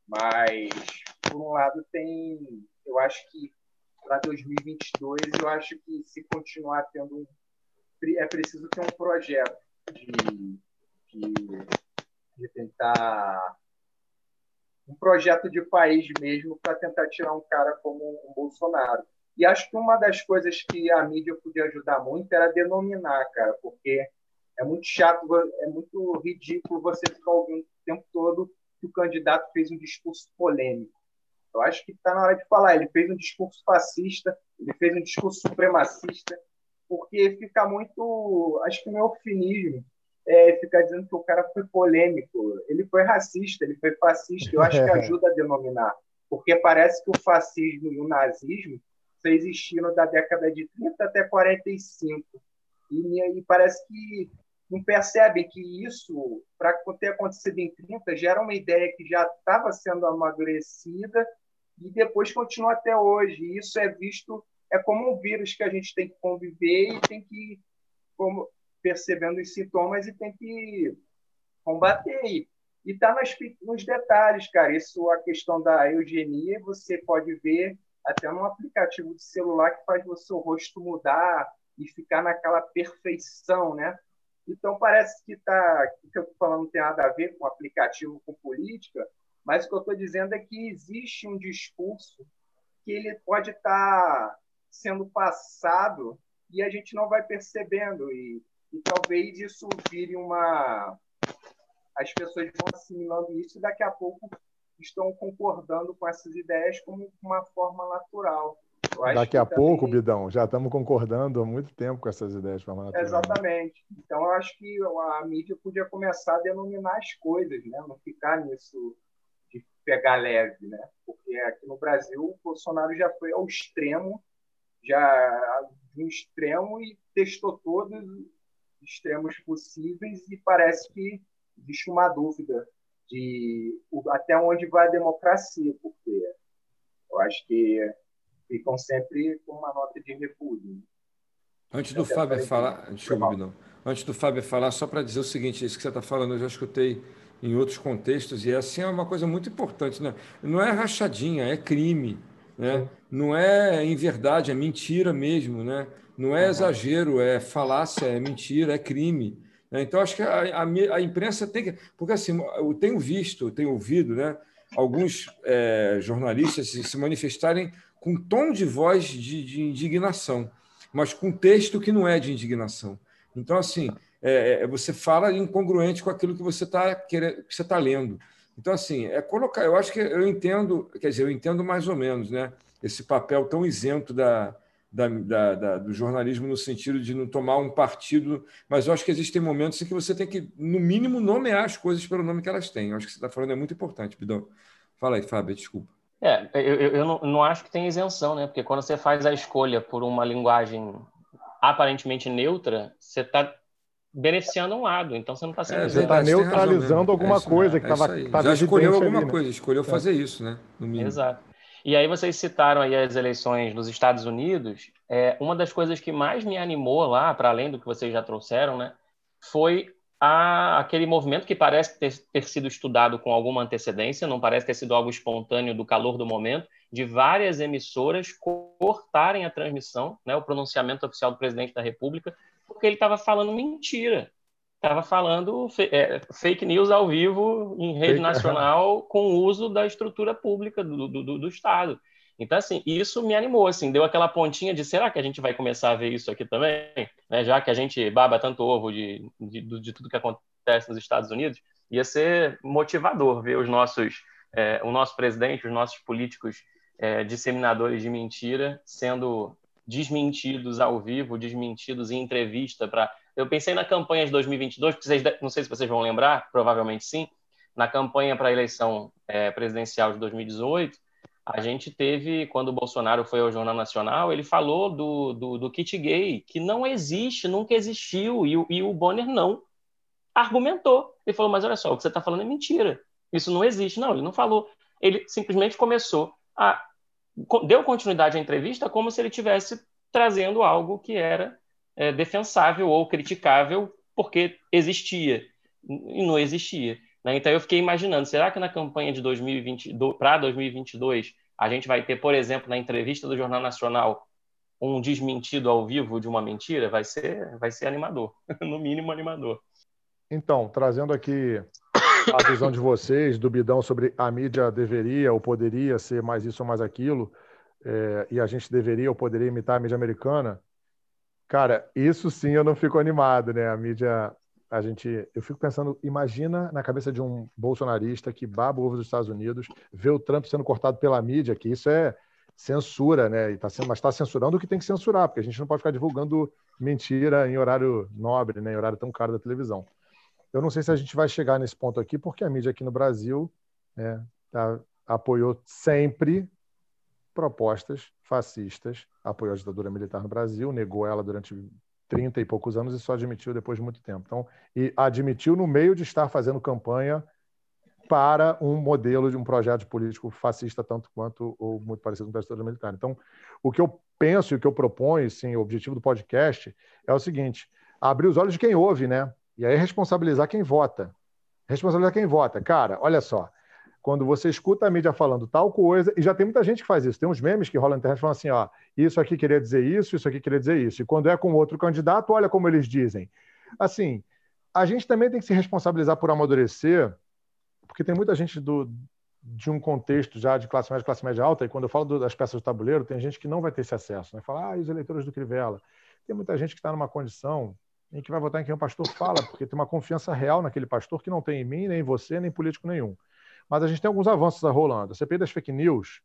Mas, por um lado, tem. Eu acho que para 2022, eu acho que se continuar tendo. É preciso ter um projeto de, de, de tentar um projeto de país mesmo para tentar tirar um cara como o Bolsonaro. E acho que uma das coisas que a mídia podia ajudar muito era denominar, cara, porque é muito chato, é muito ridículo você ficar ouvindo o tempo todo que o candidato fez um discurso polêmico. Eu acho que está na hora de falar. Ele fez um discurso fascista, ele fez um discurso supremacista, porque fica muito. Acho que o meu é, ficar dizendo que o cara foi polêmico. Ele foi racista, ele foi fascista. Eu acho que ajuda a denominar, porque parece que o fascismo e o nazismo só existiram da década de 30 até 45. E, e parece que não percebem que isso, para ter acontecido em 30, já era uma ideia que já estava sendo amadurecida e depois continua até hoje. E isso é visto, é como um vírus que a gente tem que conviver e tem que como, percebendo os sintomas e tem que combater. E está nos detalhes, cara. Isso, a questão da eugenia, você pode ver até num aplicativo de celular que faz o seu rosto mudar e ficar naquela perfeição, né? Então, parece que, tá, o que eu estou falando não tem nada a ver com aplicativo, com política, mas o que eu estou dizendo é que existe um discurso que ele pode estar tá sendo passado e a gente não vai percebendo. E e talvez isso vire uma. As pessoas vão assimilando isso e daqui a pouco estão concordando com essas ideias como uma forma natural. Daqui a também... pouco, Bidão, já estamos concordando há muito tempo com essas ideias de forma natural. Exatamente. Então, eu acho que a mídia podia começar a denominar as coisas, né? não ficar nisso de pegar leve. Né? Porque aqui no Brasil, o Bolsonaro já foi ao extremo, já de um extremo e testou todos extremos possíveis e parece que existe uma dúvida de até onde vai a democracia, porque eu acho que ficam sempre com uma nota de repúdio. Antes do Fábio falar, desculpa, não. Antes do Fábio falar, só para dizer o seguinte, isso que você está falando, eu já escutei em outros contextos e assim é uma coisa muito importante, né? Não é rachadinha, é crime, né? Não é em verdade, é mentira mesmo, né? Não é exagero, é falácia, é mentira, é crime. Né? Então, acho que a, a, a, imprensa tem que. Porque, assim, eu tenho visto, tenho ouvido né, alguns é, jornalistas se, se, manifestarem com tom de voz de, de, indignação, mas com texto que não é de indignação. Então, assim, é, é você fala incongruente com aquilo que você está está lendo. Então, assim, é colocar. Eu acho que eu entendo, quer dizer, eu entendo mais ou menos, né? Esse papel tão isento da, da, da, da, do jornalismo no sentido de não tomar um partido, mas eu acho que existem momentos em que você tem que, no mínimo, nomear as coisas pelo nome que elas têm. Eu acho que você está falando é muito importante, Bidão. Fala aí, Fábio, desculpa. É, eu, eu não, não acho que tem isenção, né? Porque quando você faz a escolha por uma linguagem aparentemente neutra, você está beneficiando um lado, então você não está sendo. É, você está neutralizando alguma é coisa que estava. É Já escolheu alguma ali, né? coisa, escolheu é. fazer isso, né? No mínimo. Exato. E aí vocês citaram aí as eleições nos Estados Unidos. É, uma das coisas que mais me animou lá, para além do que vocês já trouxeram, né, foi a, aquele movimento que parece ter, ter, sido estudado com alguma antecedência, não parece ter sido algo espontâneo do calor do momento, de várias emissoras cortarem a transmissão, né, o pronunciamento oficial do presidente da República, porque ele estava falando mentira estava falando é, fake news ao vivo em rede nacional com o uso da estrutura pública do, do, do, Estado. Então, assim, isso me animou, assim, deu aquela pontinha de será que a gente vai começar a ver isso aqui também? Né? Já que a gente baba tanto ovo de, de, de tudo que acontece nos Estados Unidos, ia ser motivador ver os nossos, é, o nosso presidente, os nossos políticos é, disseminadores de mentira sendo desmentidos ao vivo, desmentidos em entrevista para eu pensei na campanha de 2022, porque vocês, não sei se vocês vão lembrar, provavelmente sim, na campanha para a eleição é, presidencial de 2018, a gente teve, quando o Bolsonaro foi ao Jornal Nacional, ele falou do, do, do kit gay, que não existe, nunca existiu, e, e o Bonner não argumentou. Ele falou, mas olha só, o que você está falando é mentira, isso não existe. Não, ele não falou. Ele simplesmente começou a... deu continuidade à entrevista como se ele tivesse trazendo algo que era é, defensável ou criticável porque existia e não existia. Né? Então eu fiquei imaginando, será que na campanha de 2020 para 2022 a gente vai ter, por exemplo, na entrevista do Jornal Nacional um desmentido ao vivo de uma mentira? Vai ser, vai ser animador, no mínimo animador. Então, trazendo aqui a visão de vocês, do Bidão, sobre a mídia deveria ou poderia ser mais isso ou mais aquilo, é, e a gente deveria ou poderia imitar a mídia americana, cara, isso sim eu não fico animado, né? A mídia, a gente, eu fico pensando, imagina na cabeça de um bolsonarista que baba o ovo dos Estados Unidos, vê o Trump sendo cortado pela mídia, que isso é censura, né? E tá sendo, mas está censurando o que tem que censurar, porque a gente não pode ficar divulgando mentira em horário nobre, né? Em horário tão caro da televisão. Eu não sei se a gente vai chegar nesse ponto aqui, porque a mídia aqui no Brasil né, tá, apoiou sempre propostas fascistas, apoiou a ditadura militar no Brasil, negou ela durante 30 e poucos anos e só admitiu depois de muito tempo. Então, e admitiu no meio de estar fazendo campanha para um modelo de um projeto político fascista tanto quanto ou muito parecido com a ditadura militar. Então, o que eu penso e o que eu proponho, sim, o objetivo do podcast é o seguinte: abrir os olhos de quem ouve, né? E aí responsabilizar quem vota. Responsabilizar quem vota. Cara, olha só. Quando você escuta a mídia falando tal coisa, e já tem muita gente que faz isso, tem uns memes que rolam na internet falando assim: ó, isso aqui queria dizer isso, isso aqui queria dizer isso. E quando é com outro candidato, olha como eles dizem. Assim, a gente também tem que se responsabilizar por amadurecer, porque tem muita gente do, de um contexto já de classe média, classe média alta, e quando eu falo das peças do tabuleiro, tem gente que não vai ter esse acesso. Né? Fala, ah, e os eleitores do Crivella? Tem muita gente que está numa condição em que vai votar em quem o pastor fala, porque tem uma confiança real naquele pastor que não tem em mim, nem em você, nem político nenhum. Mas a gente tem alguns avanços rolando. A CPI das fake news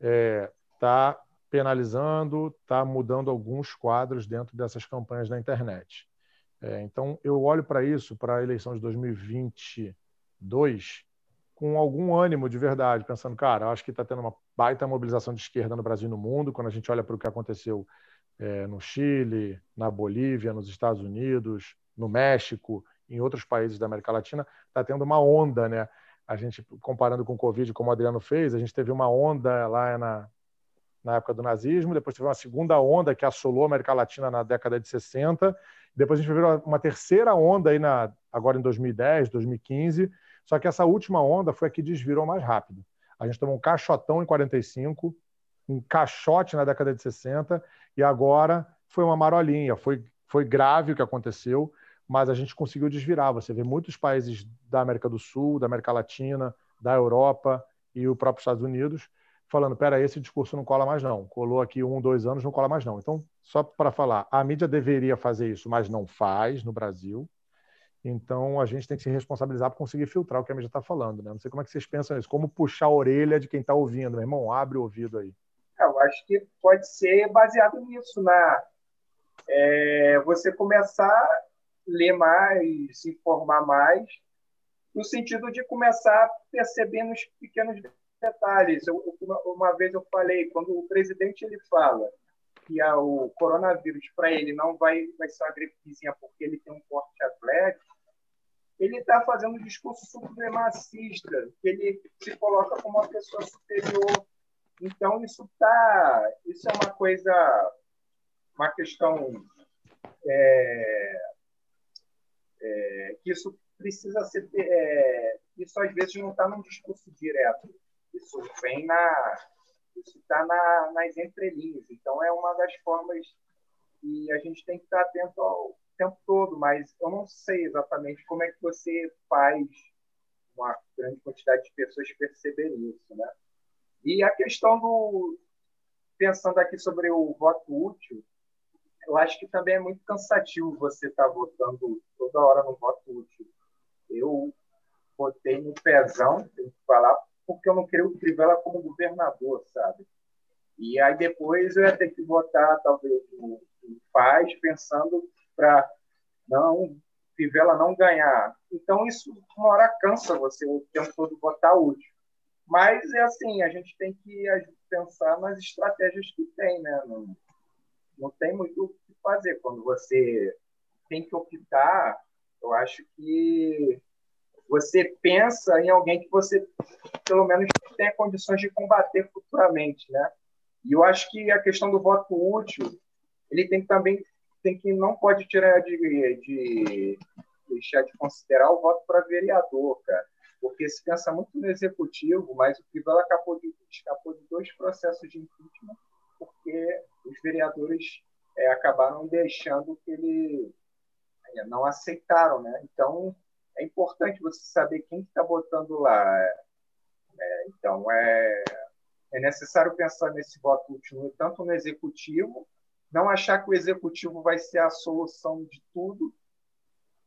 está é, tá penalizando, está mudando alguns quadros dentro dessas campanhas na internet. É, então, eu olho para isso, para a eleição de 2022, com algum ânimo de verdade, pensando, cara, acho que está tendo uma baita mobilização de esquerda no Brasil e no mundo, quando a gente olha para o que aconteceu é, no Chile, na Bolívia, nos Estados Unidos, no México, em outros países da América Latina, está tendo uma onda, né? A gente, comparando com o Covid, como o Adriano fez, a gente teve uma onda lá na, na época do nazismo, depois teve uma segunda onda que assolou a América Latina na década de 60, depois a gente viu uma terceira onda aí na, agora em 2010, 2015, só que essa última onda foi a que desvirou mais rápido. A gente tomou um caixotão em 45, um caixote na década de 60 e agora foi uma marolinha. Foi, foi grave o que aconteceu, mas a gente conseguiu desvirar. Você vê muitos países da América do Sul, da América Latina, da Europa e o próprio Estados Unidos falando: pera, esse discurso não cola mais não. Colou aqui um, dois anos, não cola mais não. Então, só para falar, a mídia deveria fazer isso, mas não faz no Brasil. Então, a gente tem que se responsabilizar por conseguir filtrar o que a mídia está falando. Né? Não sei como é que vocês pensam isso. Como puxar a orelha de quem está ouvindo. Meu irmão, abre o ouvido aí. Eu acho que pode ser baseado nisso, na é, você começar ler mais, se informar mais, no sentido de começar a perceber nos pequenos detalhes. Eu, uma, vez eu falei, quando o presidente ele fala que o coronavírus para ele não vai, vai ser uma gripezinha porque ele tem um porte atlético, ele está fazendo um discurso supremacista, que ele se coloca como uma pessoa superior então, isso tá, isso é uma coisa, uma questão é, é, que isso precisa ser, é, isso às vezes não está num discurso direto, isso vem na, isso está na, nas entrelinhas. Então, é uma das formas que a gente tem que estar atento ao tempo todo, mas eu não sei exatamente como é que você faz uma grande quantidade de pessoas perceberem isso, né? E a questão do. Pensando aqui sobre o voto útil, eu acho que também é muito cansativo você estar tá votando toda hora no voto útil. Eu votei no pezão, tenho que falar, porque eu não queria o Crivella como governador, sabe? E aí depois eu ia ter que votar, talvez, no, no Paz, pensando para não Crivella não ganhar. Então isso uma hora cansa você o tempo todo votar útil. Mas é assim, a gente tem que pensar nas estratégias que tem, né? Não tem muito o que fazer. Quando você tem que optar, eu acho que você pensa em alguém que você, pelo menos, tenha condições de combater futuramente, né? E eu acho que a questão do voto útil ele tem também tem que não pode tirar de, de deixar de considerar o voto para vereador, cara, porque se pensa muito no executivo, mas o Crivella acabou de escapou de dois processos de impeachment porque os vereadores é, acabaram deixando que ele é, não aceitaram, né? Então é importante você saber quem está botando lá. É, então é é necessário pensar nesse voto útil tanto no executivo, não achar que o executivo vai ser a solução de tudo,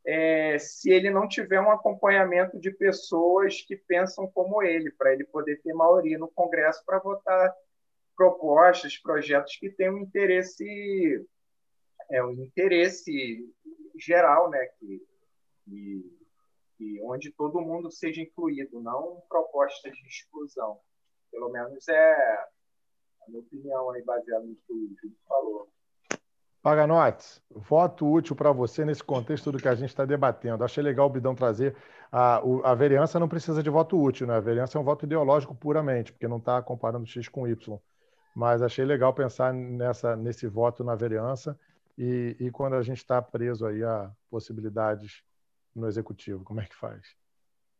é, se ele não tiver um acompanhamento de pessoas que pensam como ele, para ele poder ter maioria no Congresso para votar propostas, projetos que tenham um interesse, é, um interesse geral, né, que, que, que onde todo mundo seja incluído, não propostas de exclusão. Pelo menos é a minha opinião aí, baseada no que o Júlio falou. Paganotes, voto útil para você nesse contexto do que a gente está debatendo. Achei legal o Bidão trazer. A, a vereança não precisa de voto útil, né? A vereança é um voto ideológico puramente, porque não está comparando X com Y. Mas achei legal pensar nessa, nesse voto na vereança e, e quando a gente está preso aí a possibilidades no executivo, como é que faz?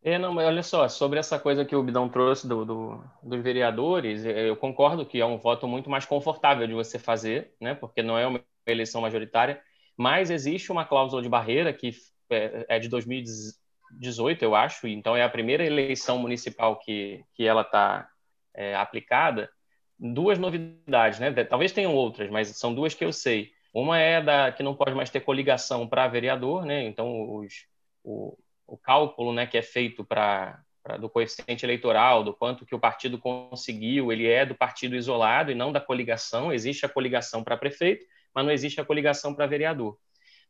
É, não, mas olha só, sobre essa coisa que o Bidão trouxe do, do, dos vereadores, é, eu concordo que é um voto muito mais confortável de você fazer, né? Porque não é uma eleição majoritária, mas existe uma cláusula de barreira que é, é de 2018, eu acho, então é a primeira eleição municipal que, que ela está é, aplicada. Duas novidades, né? Talvez tenham outras, mas são duas que eu sei. Uma é da que não pode mais ter coligação para vereador, né? Então os, o, o cálculo né, que é feito para do coeficiente eleitoral, do quanto que o partido conseguiu, ele é do partido isolado e não da coligação. Existe a coligação para prefeito, mas não existe a coligação para vereador.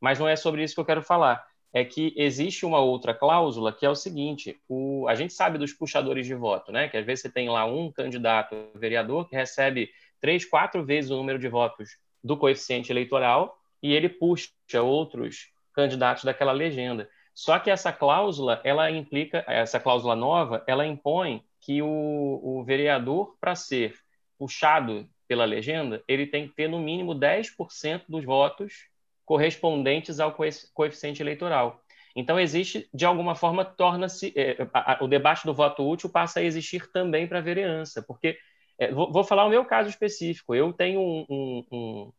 Mas não é sobre isso que eu quero falar. É que existe uma outra cláusula que é o seguinte: o, a gente sabe dos puxadores de voto, né? Que às vezes você tem lá um candidato vereador que recebe três, quatro vezes o número de votos do coeficiente eleitoral e ele puxa outros candidatos daquela legenda. Só que essa cláusula, ela implica, essa cláusula nova, ela impõe que o, o vereador, para ser puxado pela legenda, ele tem que ter no mínimo 10% dos votos correspondentes ao coeficiente eleitoral. Então, existe, de alguma forma, torna-se. É, o debate do voto útil passa a existir também para a vereança, porque. É, vou, vou, falar o meu caso específico. Eu tenho um, um, um,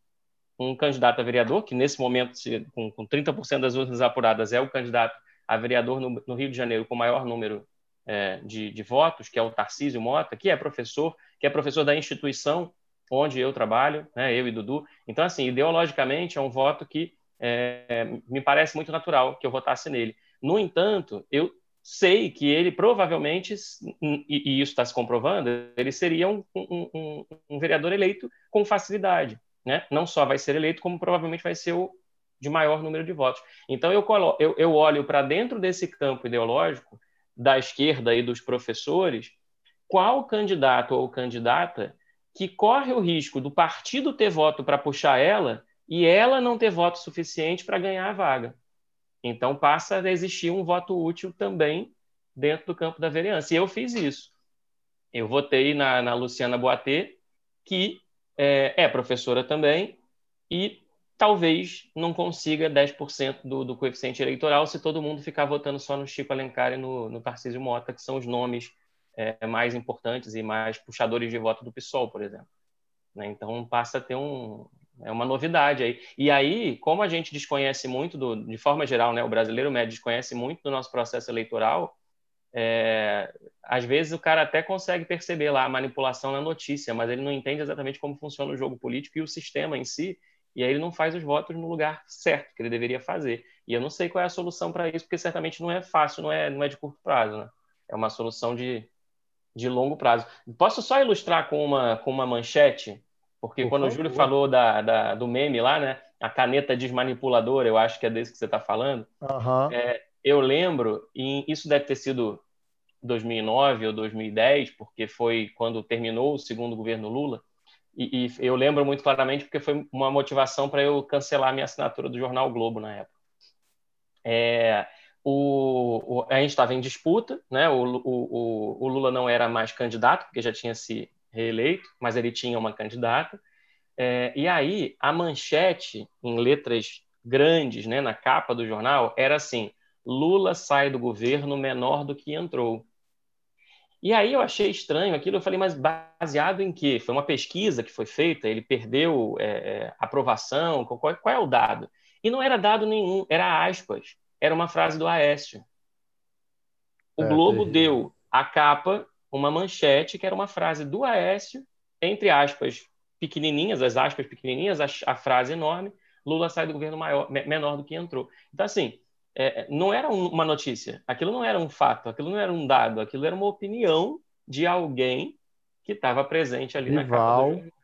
um candidato a vereador, que nesse momento, com, com 30% das urnas apuradas, é o candidato a vereador no, no Rio de Janeiro com maior número é, de, de, votos, que é o Tarcísio Mota, que é professor, que é professor da instituição onde eu trabalho, né, eu e Dudu. Então, assim, ideologicamente é um voto que é, me parece muito natural que eu votasse nele. No entanto, eu sei que ele provavelmente, e, isso está se comprovando, ele seria um, um, um, um vereador eleito com facilidade né, não só vai ser eleito, como provavelmente vai ser o de maior número de votos. Então, eu, eu, eu olho para dentro desse campo ideológico da esquerda e dos professores, qual candidato ou candidata que corre o risco do partido ter voto para puxar ela e ela não ter voto suficiente para ganhar a vaga. Então, passa a existir um voto útil também dentro do campo da vereança. E eu fiz isso. Eu votei na, na Luciana Boatê, que é, é professora também e talvez não consiga 10% do, do coeficiente eleitoral se todo mundo ficar votando só no Chico Alencar e no, no Tarcísio Mota, que são os nomes é, mais importantes e mais puxadores de voto do PSOL, por exemplo. Né? Então passa a ter um, é uma novidade aí. E aí, como a gente desconhece muito, do, de forma geral, né, o brasileiro médio desconhece muito do nosso processo eleitoral, é, às vezes o cara até consegue perceber lá a manipulação na notícia, mas ele não entende exatamente como funciona o jogo político e o sistema em si, e aí ele não faz os votos no lugar certo que ele deveria fazer. E eu não sei qual é a solução para isso, porque certamente não é fácil, não é, não é de curto prazo, né? É uma solução de, de longo prazo. Posso só ilustrar com uma, com uma manchete? Porque Por quando favor. o Júlio falou da, da, do meme lá, né? A caneta desmanipuladora, eu acho que é desse que você está falando. Uhum. É, eu lembro, e isso deve ter sido 2009 ou 2010, porque foi quando terminou o segundo governo Lula, e, e eu lembro muito claramente porque foi uma motivação para eu cancelar minha assinatura do jornal Globo na época. É, o, o, a gente estava em disputa, né? O, o, o, Lula não era mais candidato, porque já tinha se reeleito, mas ele tinha uma candidata. É, e aí, a manchete, em letras grandes, né, na capa do jornal, era assim: Lula sai do governo menor do que entrou. E aí eu achei estranho aquilo, eu falei, mas baseado em quê? Foi uma pesquisa que foi feita, ele perdeu é, é, aprovação, qual, qual, é o dado? E não era dado nenhum, era aspas, era uma frase do Aécio. O é, Globo deu a capa, uma manchete, que era uma frase do Aécio, entre aspas pequenininhas, as aspas pequenininhas, a, a frase enorme, Lula sai do governo maior, menor do que entrou. Então, assim, é, não era uma notícia, aquilo não era um fato, aquilo não era um dado, aquilo era uma opinião de alguém que estava presente ali rival. na capa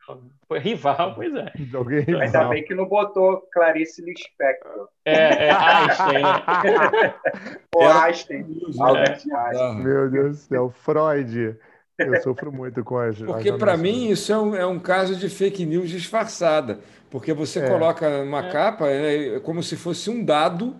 Foi rival, pois é. Alguém rival. Ainda bem que não botou Clarice Lispector. É, é Einstein, né? Ou Einstein. Albert Einstein. Meu Deus do céu, Freud. Eu sofro muito com as. Porque, para mim, isso é um, é um caso de fake news disfarçada. Porque você é. coloca uma é. capa é como se fosse um dado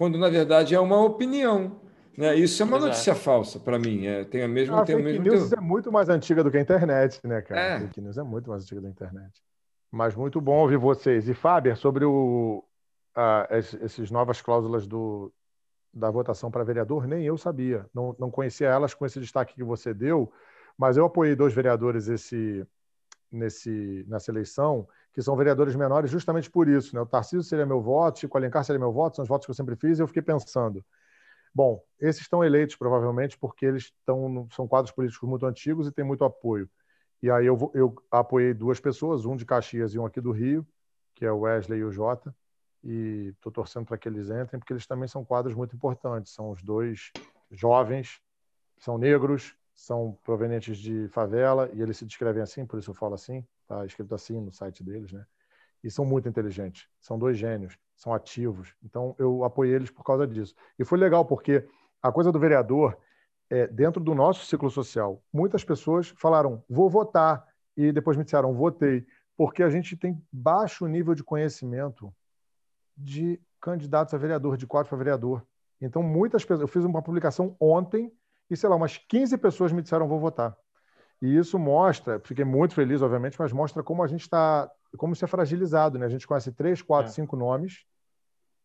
quando na verdade é uma opinião. Né? Isso é uma Exato. notícia falsa para mim. É, tem a mesma, ah, tem fake mesmo news é muito mais antiga do que a internet, né, cara? É. Fake news é muito mais antiga da internet. Mas muito bom ouvir vocês. E Fábio, sobre o, uh, esses novas cláusulas do, da votação para vereador, nem eu sabia. Não, não conhecia elas com esse destaque que você deu, mas eu apoiei dois vereadores esse, nesse, nessa eleição que são vereadores menores justamente por isso. Né? O Tarcísio seria meu voto, Chico Alencar seria meu voto, são os votos que eu sempre fiz, e eu fiquei pensando, bom, esses estão eleitos provavelmente porque eles estão, são quadros políticos muito antigos e têm muito apoio. E aí eu, eu apoiei duas pessoas, um de Caxias e um aqui do Rio, que é o Wesley e o Jota, e estou torcendo para que eles entrem, porque eles também são quadros muito importantes. São os dois jovens, são negros, são provenientes de favela, e eles se descrevem assim, por isso eu falo assim, está escrito assim no site deles, né? E são muito inteligentes, são dois gênios, são ativos. Então eu apoiei eles por causa disso. E foi legal porque a coisa do vereador, é, dentro do nosso ciclo social, muitas pessoas falaram, vou votar, e depois me disseram, votei, porque a gente tem baixo nível de conhecimento de candidatos a vereador, de quadros para vereador. Então, muitas pessoas. Eu fiz uma publicação ontem e, sei lá, umas 15 pessoas me disseram vou votar. E isso mostra, fiquei muito feliz, obviamente, mas mostra como a gente está, como isso é fragilizado, né? A gente conhece três, quatro, é. cinco nomes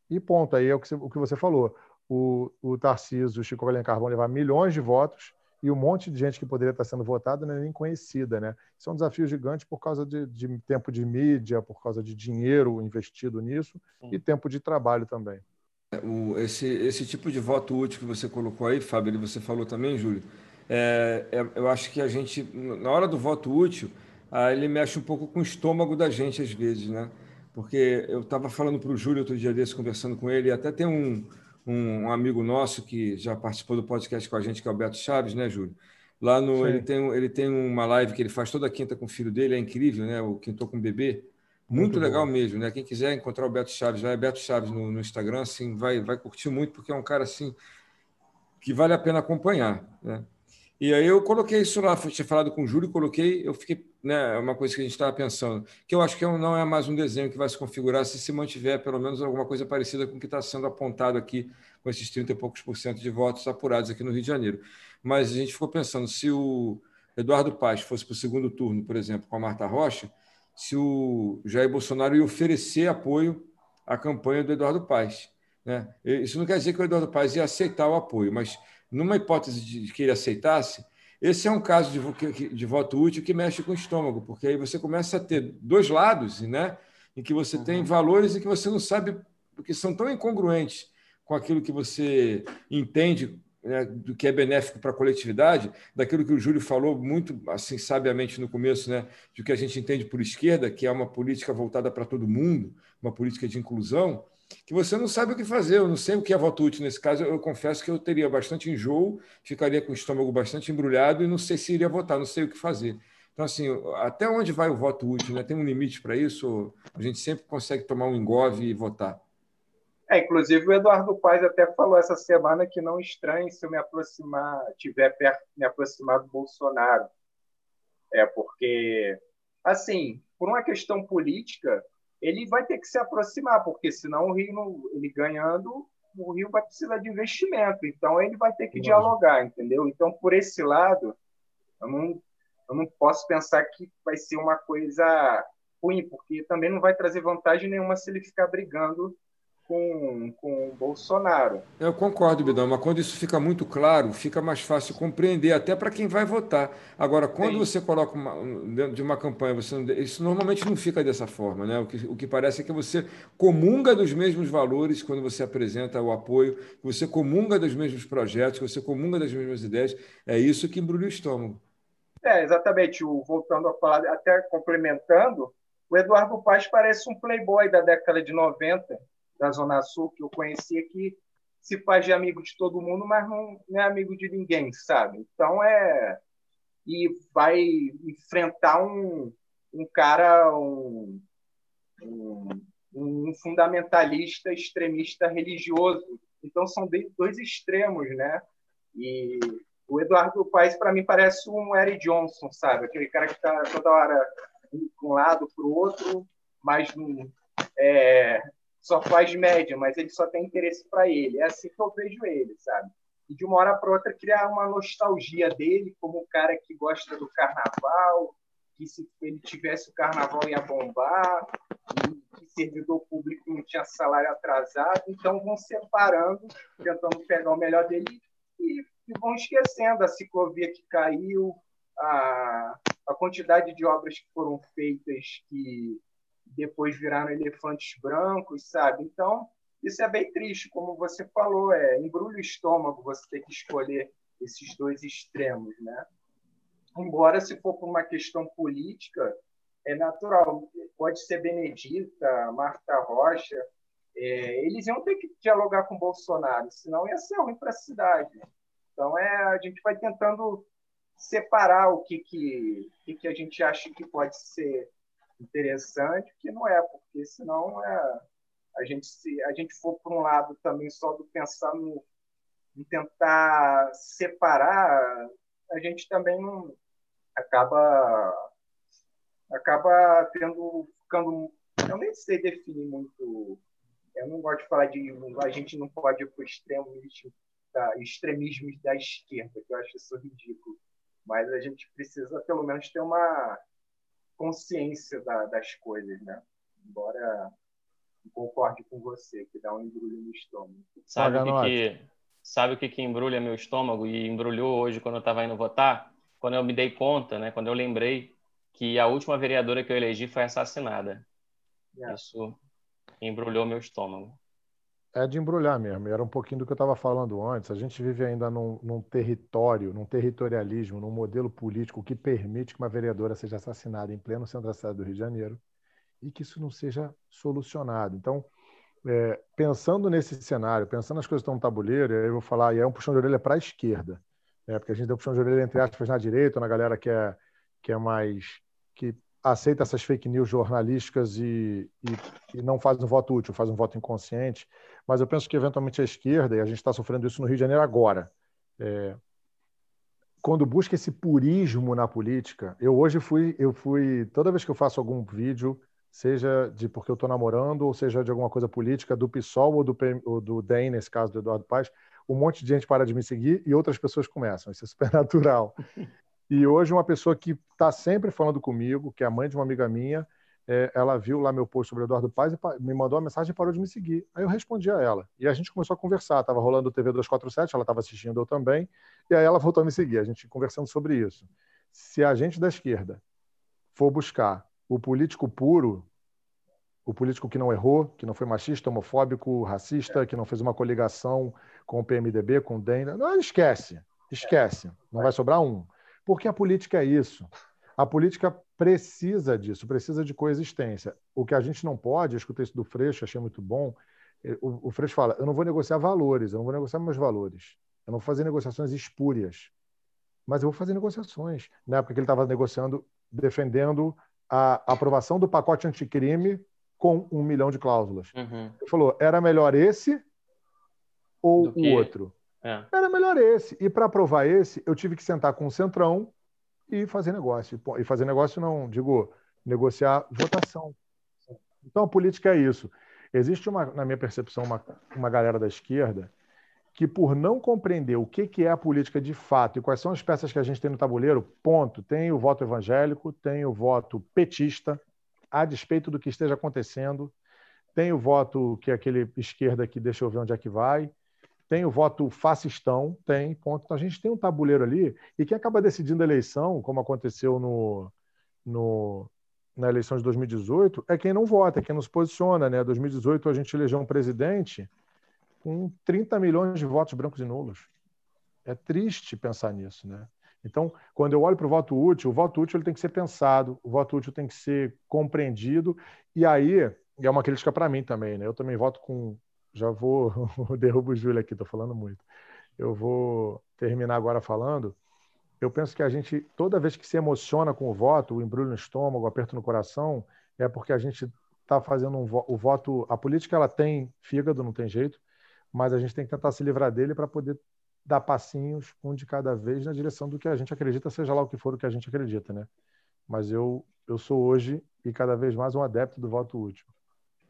e ponto. Aí é o que você, o que você falou. O, o Tarcísio, o Chico Alencar vão levar milhões de votos e um monte de gente que poderia estar sendo votada não é nem conhecida, né? Isso é um desafio gigante por causa de, de tempo de mídia, por causa de dinheiro investido nisso Sim. e tempo de trabalho também. O, esse, esse tipo de voto útil que você colocou aí, Fábio, e você falou também, Júlio, é, é, eu acho que a gente, na hora do voto útil, aí ele mexe um pouco com o estômago da gente às vezes, né? Porque eu estava falando para o Júlio outro dia desse, conversando com ele, e até tem um, um, amigo nosso que já participou do podcast com a gente, que é o Beto Chaves, né, Júlio? Lá no, ele tem, ele tem uma live que ele faz toda quinta com o filho dele, é incrível, né? O Quintou com o Bebê. Muito, muito legal bom. mesmo, né? Quem quiser encontrar o Beto Chaves, vai Beto Chaves no, no, Instagram, assim, vai, vai curtir muito, porque é um cara assim que vale a pena acompanhar, né? E aí eu coloquei isso lá, tinha falado com o Júlio, coloquei, eu fiquei, né, é uma coisa que a gente estava pensando, que eu acho que é não é mais um desenho que vai se configurar se se mantiver pelo menos alguma coisa parecida com o que está sendo apontado aqui, com esses 30 e poucos por cento de votos apurados aqui no Rio de Janeiro. Mas a gente ficou pensando, se o Eduardo Paz fosse para o segundo turno, por exemplo, com a Marta Rocha, se o Jair Bolsonaro ia oferecer apoio à campanha do Eduardo Paes. Né? Isso não quer dizer que o Eduardo Paes ia aceitar o apoio, mas numa hipótese de que ele aceitasse, esse é um caso de, de voto útil que mexe com o estômago, porque aí você começa a ter dois lados, né? em que você tem uhum. valores e que você não sabe, porque são tão incongruentes com aquilo que você entende né, do que é benéfico para a coletividade, daquilo que o Júlio falou muito assim sabiamente no começo, né, de que a gente entende por esquerda, que é uma política voltada para todo mundo, uma política de inclusão, que você não sabe o que fazer. Eu não sei o que é voto útil nesse caso. Eu, confesso que eu teria bastante enjoo, ficaria com o estômago bastante embrulhado e não sei se iria votar, não sei o que fazer. Então, assim, até onde vai o voto útil? Né? Tem um limite para isso? A gente sempre consegue tomar um engove e votar. É, inclusive o Eduardo Paes até falou essa semana que não estranhe se eu me aproximar, tiver perto, me aproximar do Bolsonaro. É porque, assim, por uma questão política, ele vai ter que se aproximar, porque senão o Rio, ele ganhando, o Rio vai precisar de investimento. Então ele vai ter que dialogar, entendeu? Então por esse lado, eu não, eu não posso pensar que vai ser uma coisa ruim, porque também não vai trazer vantagem nenhuma se ele ficar brigando com, com o Bolsonaro. Eu concordo, Bidão, mas quando isso fica muito claro, fica mais fácil compreender, até para quem vai votar. Agora, quando Sim. você coloca uma, dentro de uma campanha, você não, isso normalmente não fica dessa forma. Né? O, que, o que parece é que você comunga dos mesmos valores quando você apresenta o apoio, você comunga dos mesmos projetos, você comunga das mesmas ideias. É isso que embrulha o estômago. É, exatamente. O, voltando a falar, até complementando, o Eduardo Paz parece um playboy da década de 90 da Zona Sul que eu conhecia que se faz de amigo de todo mundo, mas não, não é amigo de ninguém, sabe? Então é e vai enfrentar um, um cara, um, um, um fundamentalista extremista religioso. Então são dois extremos, né? E o Eduardo Paes, para mim, parece um Eric Johnson, sabe? Aquele cara que está toda hora de um lado para o outro, mas é, só faz média, mas ele só tem interesse para ele. É assim que eu vejo ele, sabe? E de uma hora para outra criar uma nostalgia dele como um cara que gosta do carnaval, que se ele tivesse o carnaval ia bombar, que servidor público não tinha salário atrasado, então vão separando, tentando pegar o melhor dele e, e vão esquecendo a ciclovia que caiu, a, a quantidade de obras que foram feitas que depois viraram elefantes brancos, sabe? Então, isso é bem triste, como você falou, é embrulha o estômago você ter que escolher esses dois extremos, né? Embora, se for por uma questão política, é natural. Pode ser Benedita, Marta Rocha, é, eles iam ter que dialogar com Bolsonaro, senão ia ser ruim para a cidade. Então, é, a gente vai tentando separar o que, que, que, que a gente acha que pode ser interessante, que não é, porque senão é, a gente se a gente for por um lado também só do pensar no em tentar separar, a gente também não acaba acaba tendo ficando eu nem sei definir muito eu não gosto de falar de a gente não pode ir para o extremo da, extremismo da esquerda que eu acho isso ridículo mas a gente precisa pelo menos ter uma consciência da, das coisas, né? Embora concorde com você, que dá um embrulho no estômago. Sabe o que, que, sabe o que, que embrulha meu estômago e embrulhou hoje quando eu estava indo votar? Quando eu me dei conta, né? Quando eu lembrei que a última vereadora que eu elegi foi assassinada. É. Isso embrulhou meu estômago é de embrulhar mesmo. Era um pouquinho do que eu estava falando antes. A gente vive ainda num, num, território, num territorialismo, num modelo político que permite que uma vereadora seja assassinada em pleno centro da cidade do Rio de Janeiro e que isso não seja solucionado. Então, é, pensando nesse cenário, pensando nas coisas que estão no tabuleiro, eu vou falar, e é um puxão de orelha para a esquerda, né? porque a gente deu puxão de orelha, entre aspas, na direita, na galera que é, que é mais. que aceita essas fake news jornalísticas e, e, e, não faz um voto útil, faz um voto inconsciente. Mas eu penso que, eventualmente, a esquerda, e a gente está sofrendo isso no Rio de Janeiro agora, é, quando busca esse purismo na política, eu hoje fui, eu fui, toda vez que eu faço algum vídeo, seja de porque eu estou namorando, ou seja de alguma coisa política, do PSOL ou do, ou do DEM, nesse caso do Eduardo Paes, um monte de gente para de me seguir e outras pessoas começam. Isso é super natural. E hoje uma pessoa que está sempre falando comigo, que é a mãe de uma amiga minha, é, ela viu lá meu post sobre Eduardo Paz e me mandou uma mensagem e parou de me seguir. Aí eu respondi a ela. E a gente começou a conversar. Estava rolando o TV 247, ela estava assistindo eu também. E aí ela voltou a me seguir. A gente conversando sobre isso. Se a gente da esquerda for buscar o político puro, o político que não errou, que não foi machista, homofóbico, racista, que não fez uma coligação com o PMDB, com o DEM, não, esquece. Esquece. Não vai sobrar um. Porque a política é isso. A política precisa disso, precisa de coexistência. O que a gente não pode, eu escutei isso do Freixo, achei muito bom. Eh, o, o Freixo fala: eu não vou negociar valores, eu não vou negociar meus valores, eu não vou fazer negociações espúrias, mas eu vou fazer negociações. Na época que ele estava negociando, defendendo a aprovação do pacote anticrime com um milhão de cláusulas. Uhum. Ele falou: era melhor esse ou o outro? É. Era melhor esse. E para aprovar esse, eu tive que sentar com o Centrão e fazer negócio. E fazer negócio não, digo, negociar votação. Então a política é isso. Existe, uma, na minha percepção, uma, uma galera da esquerda que, por não compreender o que, que é a política de fato e quais são as peças que a gente tem no tabuleiro, ponto. Tem o voto evangélico, tem o voto petista, a despeito do que esteja acontecendo. Tem o voto que é aquele esquerda que deixa eu ver onde é que vai. Tem o voto fascistão, tem, ponto. Então a gente tem um tabuleiro ali, e quem acaba decidindo a eleição, como aconteceu no, no, na eleição de 2018, é quem não vota, é quem não se posiciona. Né? 2018 a gente elegeu um presidente com 30 milhões de votos brancos e nulos. É triste pensar nisso, né? Então, quando eu olho para o voto útil, o voto útil ele tem que ser pensado, o voto útil tem que ser compreendido, e aí é uma crítica para mim também, né? Eu também voto com. Já vou. derrubo o Júlio aqui, estou falando muito. Eu vou terminar agora falando. Eu penso que a gente, toda vez que se emociona com o voto, o embrulho no estômago, o aperto no coração, é porque a gente está fazendo um vo o voto. A política ela tem fígado, não tem jeito, mas a gente tem que tentar se livrar dele para poder dar passinhos, um de cada vez, na direção do que a gente acredita, seja lá o que for o que a gente acredita, né? Mas eu, eu sou hoje e cada vez mais um adepto do voto útil.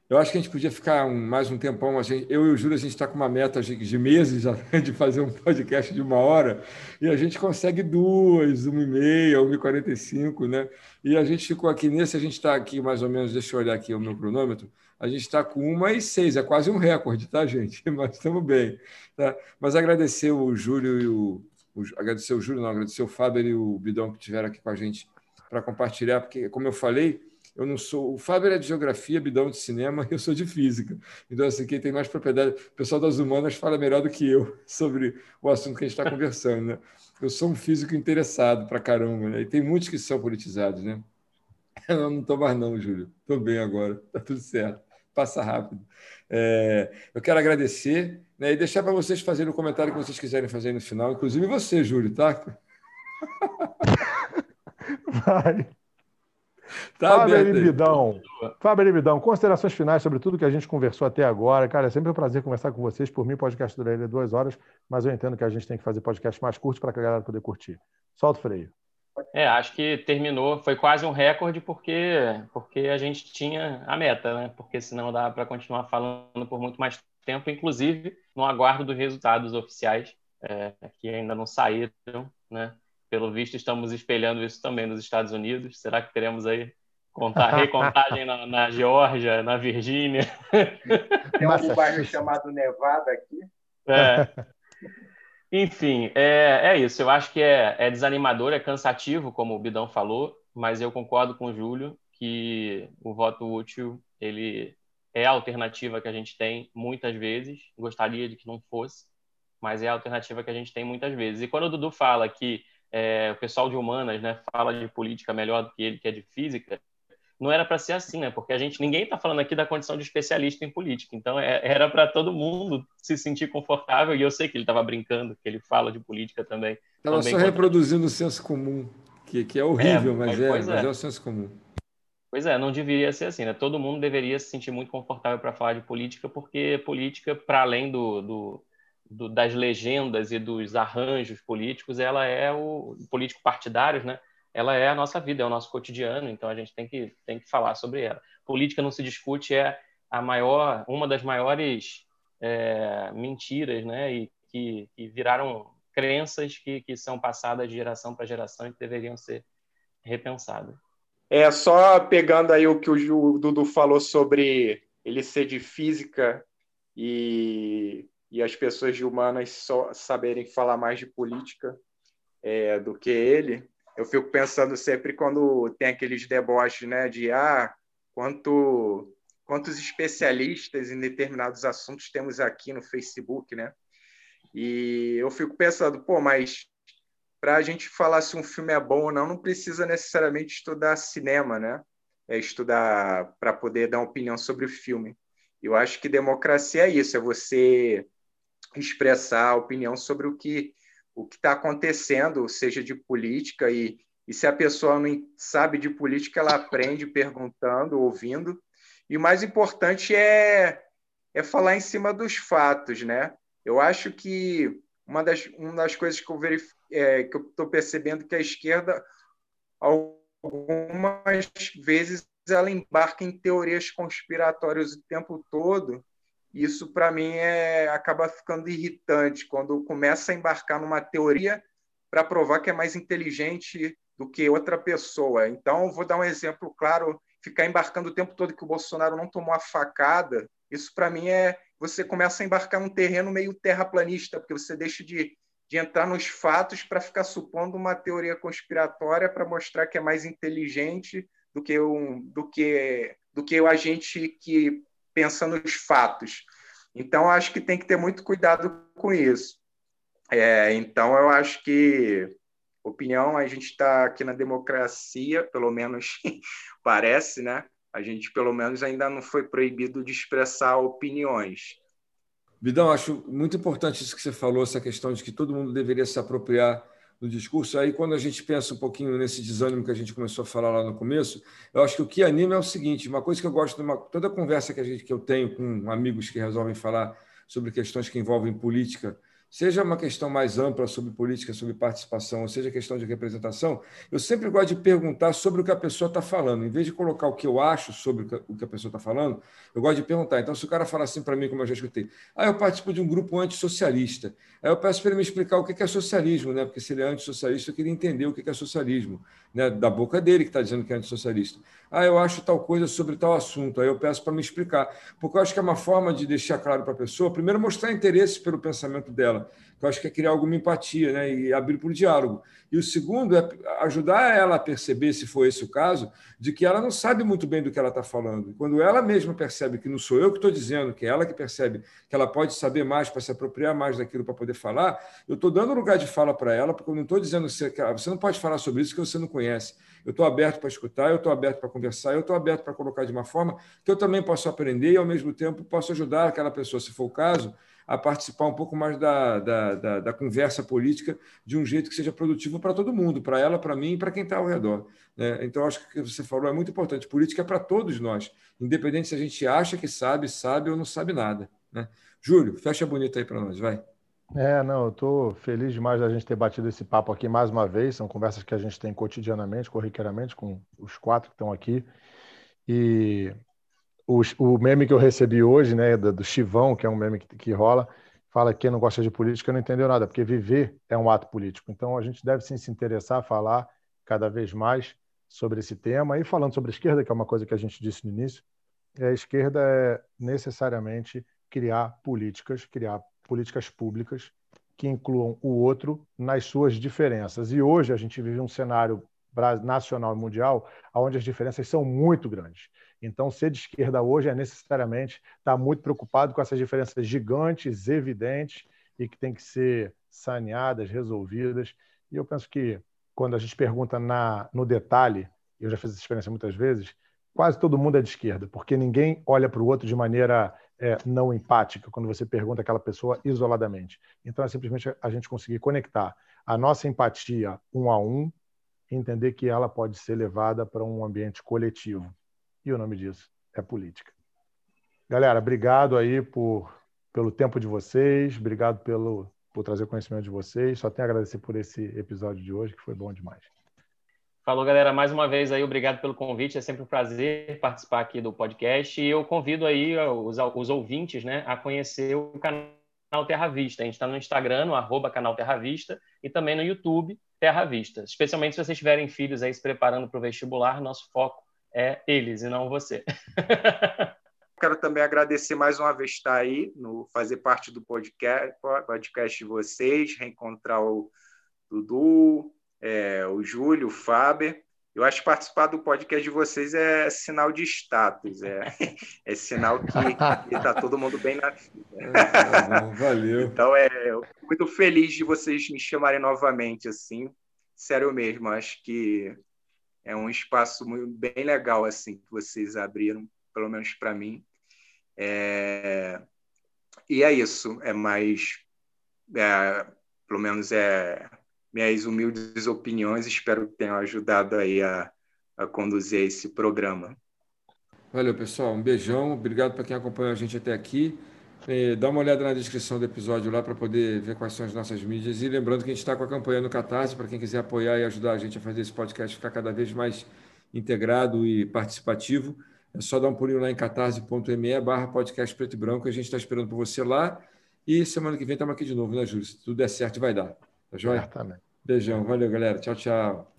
Eu acho que a gente podia ficar um, mais um tempão. Gente, eu e o Júlio, a gente está com uma meta de, meses já, de fazer um podcast de uma hora e a gente consegue duas, uma e meia, uma e quarenta e cinco, né? E a gente ficou aqui nesse, a gente está aqui mais ou menos, deixa eu olhar aqui o meu cronômetro, a gente está com uma e seis, é quase um recorde, tá, gente? Mas estamos bem. Tá? Mas agradecer o Júlio e o, o. Agradecer o Júlio, não, agradecer o Fábio e o Bidão que estiveram aqui com a gente para compartilhar, porque, como eu falei, eu não sou. O Fábio é de geografia, Bidão de cinema, eu sou de física. Então, assim, quem tem mais propriedade. O pessoal das humanas fala melhor do que eu sobre o assunto que a gente está conversando, né? Eu sou um físico interessado para caramba, né? E tem muitos que são politizados, né? Eu não estou mais, não, Júlio. Estou bem agora, está tudo certo passa rápido. É, eu quero agradecer né, e deixar para vocês fazerem o comentário que vocês quiserem fazer no final, inclusive você, Júlio, tá? Vai. Tá Fábio Libidão. Fábio Libidão, considerações finais sobre tudo que a gente conversou até agora. Cara, é sempre um prazer conversar com vocês. Por mim, o podcast duraria duas horas, mas eu entendo que a gente tem que fazer podcast mais curto para a galera poder curtir. Solta o freio. É, acho que terminou, foi quase um recorde porque porque a gente tinha a meta, né? Porque senão dá para continuar falando por muito mais tempo, inclusive no aguardo dos resultados oficiais é, que ainda não saíram, né? Pelo visto, estamos espelhando isso também nos Estados Unidos. Será que teremos aí contar, recontagem na, na Geórgia, na Virgínia? Tem um bairro chamado Nevada aqui. É. Enfim, é, é isso. Eu acho que é, é desanimador, é cansativo, como o Bidão falou, mas eu concordo com o Júlio que o voto útil ele é a alternativa que a gente tem muitas vezes. Gostaria de que não fosse, mas é a alternativa que a gente tem muitas vezes. E quando o Dudu fala que é, o pessoal de humanas né, fala de política melhor do que ele que é de física, não era para ser assim, né? Porque a gente ninguém está falando aqui da condição de especialista em política. Então é, era para todo mundo se sentir confortável. E eu sei que ele estava brincando, que ele fala de política também. Estava só reproduzindo o senso comum, que, que é horrível, é, mas, é, mas é. é o senso comum. Pois é, não deveria ser assim, né? Todo mundo deveria se sentir muito confortável para falar de política, porque política, para além do, do, do, das legendas e dos arranjos políticos, ela é o político partidários, né? ela é a nossa vida, é o nosso cotidiano, então a gente tem que, tem que falar sobre ela. Política não se discute é a maior, uma das maiores é, mentiras, né, e que, que, viraram crenças que, que são passadas de geração para geração e que deveriam ser repensadas. É, só pegando aí o que o Dudu falou sobre ele ser de física e, e as pessoas humanas só saberem falar mais de política é, do que ele, eu fico pensando sempre quando tem aqueles deboches, né, de ah, quanto quantos especialistas em determinados assuntos temos aqui no Facebook, né? E eu fico pensando, pô, mas para a gente falar se um filme é bom ou não, não precisa necessariamente estudar cinema, né? É estudar para poder dar opinião sobre o filme. Eu acho que democracia é isso, é você expressar a opinião sobre o que o que está acontecendo, seja de política, e, e se a pessoa não sabe de política, ela aprende perguntando, ouvindo. E o mais importante é, é falar em cima dos fatos, né? Eu acho que uma das, uma das coisas que eu verif, é, que eu estou percebendo que a esquerda algumas vezes ela embarca em teorias conspiratórias o tempo todo isso, para mim, é, acaba ficando irritante quando começa a embarcar numa teoria para provar que é mais inteligente do que outra pessoa. Então, vou dar um exemplo claro, ficar embarcando o tempo todo que o Bolsonaro não tomou a facada, isso para mim é você começa a embarcar num terreno meio terraplanista, porque você deixa de, de entrar nos fatos para ficar supondo uma teoria conspiratória para mostrar que é mais inteligente do que um, do que do que o agente que pensa nos fatos. Então acho que tem que ter muito cuidado com isso. É, então eu acho que opinião a gente está aqui na democracia, pelo menos parece, né? a gente pelo menos ainda não foi proibido de expressar opiniões. Vidão, acho muito importante isso que você falou, essa questão de que todo mundo deveria se apropriar do discurso. Aí, quando a gente pensa um pouquinho nesse desânimo que a gente começou a falar lá no começo, eu acho que o que anima é o seguinte: uma coisa que eu gosto de uma, toda conversa que, a gente, que eu tenho com amigos que resolvem falar sobre questões que envolvem política seja uma questão mais ampla sobre política, sobre participação, ou seja questão de representação, eu sempre gosto de perguntar sobre o que a pessoa está falando. Em vez de colocar o que eu acho sobre o que a pessoa está falando, eu gosto de perguntar. Então, se o cara falar assim para mim, como eu já escutei, ah, eu participo de um grupo antissocialista. Aí eu peço para ele me explicar o que é socialismo, né? porque se ele é antissocialista, eu queria entender o que é socialismo, né? da boca dele que está dizendo que é antissocialista. Ah, eu acho tal coisa sobre tal assunto. Aí eu peço para me explicar. Porque eu acho que é uma forma de deixar claro para a pessoa, primeiro, mostrar interesse pelo pensamento dela, que eu acho que é criar alguma empatia né? e abrir para o diálogo. E o segundo é ajudar ela a perceber, se for esse o caso, de que ela não sabe muito bem do que ela está falando. Quando ela mesma percebe que não sou eu que estou dizendo, que é ela que percebe que ela pode saber mais para se apropriar mais daquilo para poder falar, eu estou dando lugar de fala para ela, porque eu não estou dizendo que você não pode falar sobre isso que você não conhece. Eu estou aberto para escutar, eu estou aberto para conversar, eu estou aberto para colocar de uma forma que eu também posso aprender e, ao mesmo tempo, posso ajudar aquela pessoa, se for o caso, a participar um pouco mais da, da, da, da conversa política de um jeito que seja produtivo para todo mundo, para ela, para mim e para quem está ao redor. Né? Então, acho que o que você falou é muito importante. Política é para todos nós, independente se a gente acha que sabe, sabe ou não sabe nada. Né? Júlio, fecha bonito aí para nós, vai. É, não, eu estou feliz demais da gente ter batido esse papo aqui mais uma vez. São conversas que a gente tem cotidianamente, corriqueiramente, com os quatro que estão aqui. E o, o meme que eu recebi hoje, né, do, do Chivão, que é um meme que, que rola, fala que quem não gosta de política não entendeu nada, porque viver é um ato político. Então a gente deve sim se interessar, falar cada vez mais sobre esse tema. E falando sobre a esquerda, que é uma coisa que a gente disse no início, a esquerda é necessariamente criar políticas, criar políticas públicas que incluam o outro nas suas diferenças. E hoje a gente vive um cenário nacional e mundial onde as diferenças são muito grandes. Então, ser de esquerda hoje é necessariamente estar muito preocupado com essas diferenças gigantes, evidentes, e que têm que ser saneadas, resolvidas. E eu penso que quando a gente pergunta na, no detalhe, eu já fiz essa experiência muitas vezes, quase todo mundo é de esquerda, porque ninguém olha para o outro de maneira é, não empática quando você pergunta aquela pessoa isoladamente. Então, é simplesmente a gente conseguir conectar a nossa empatia um a um entender que ela pode ser levada para um ambiente coletivo. E o nome disso é política. Galera, obrigado aí por, pelo tempo de vocês, obrigado pelo, por trazer conhecimento de vocês. Só tenho a agradecer por esse episódio de hoje, que foi bom demais. Falou, galera, mais uma vez aí, obrigado pelo convite. É sempre um prazer participar aqui do podcast. E eu convido aí os, os ouvintes né, a conhecer o canal Terra Vista. A gente está no Instagram, no arroba canal Terra Vista, e também no YouTube Terra Vista. Especialmente se vocês tiverem filhos aí se preparando para o vestibular, nosso foco é eles e não você. Quero também agradecer mais uma vez estar aí, no fazer parte do podcast, podcast de vocês, reencontrar o Dudu, é, o Júlio, o Faber. Eu acho que participar do podcast de vocês é sinal de status, é, é sinal que está todo mundo bem na vida. Valeu. Então, é, muito feliz de vocês me chamarem novamente, assim. Sério mesmo, acho que é um espaço muito, bem legal assim que vocês abriram, pelo menos para mim. É... E é isso, é mais, é, pelo menos é minhas humildes opiniões. Espero que tenham ajudado aí a, a conduzir esse programa. Valeu, pessoal. Um beijão. Obrigado para quem acompanhou a gente até aqui. É, dá uma olhada na descrição do episódio lá para poder ver quais são as nossas mídias. E lembrando que a gente está com a campanha no Catarse, para quem quiser apoiar e ajudar a gente a fazer esse podcast ficar cada vez mais integrado e participativo. É só dar um pulinho lá em catarse.me barra podcast preto e branco. A gente está esperando por você lá. E semana que vem estamos aqui de novo, né, Júlio? Se tudo der certo, vai dar. Tá joia? Certamente. Beijão. Valeu, galera. Tchau, tchau.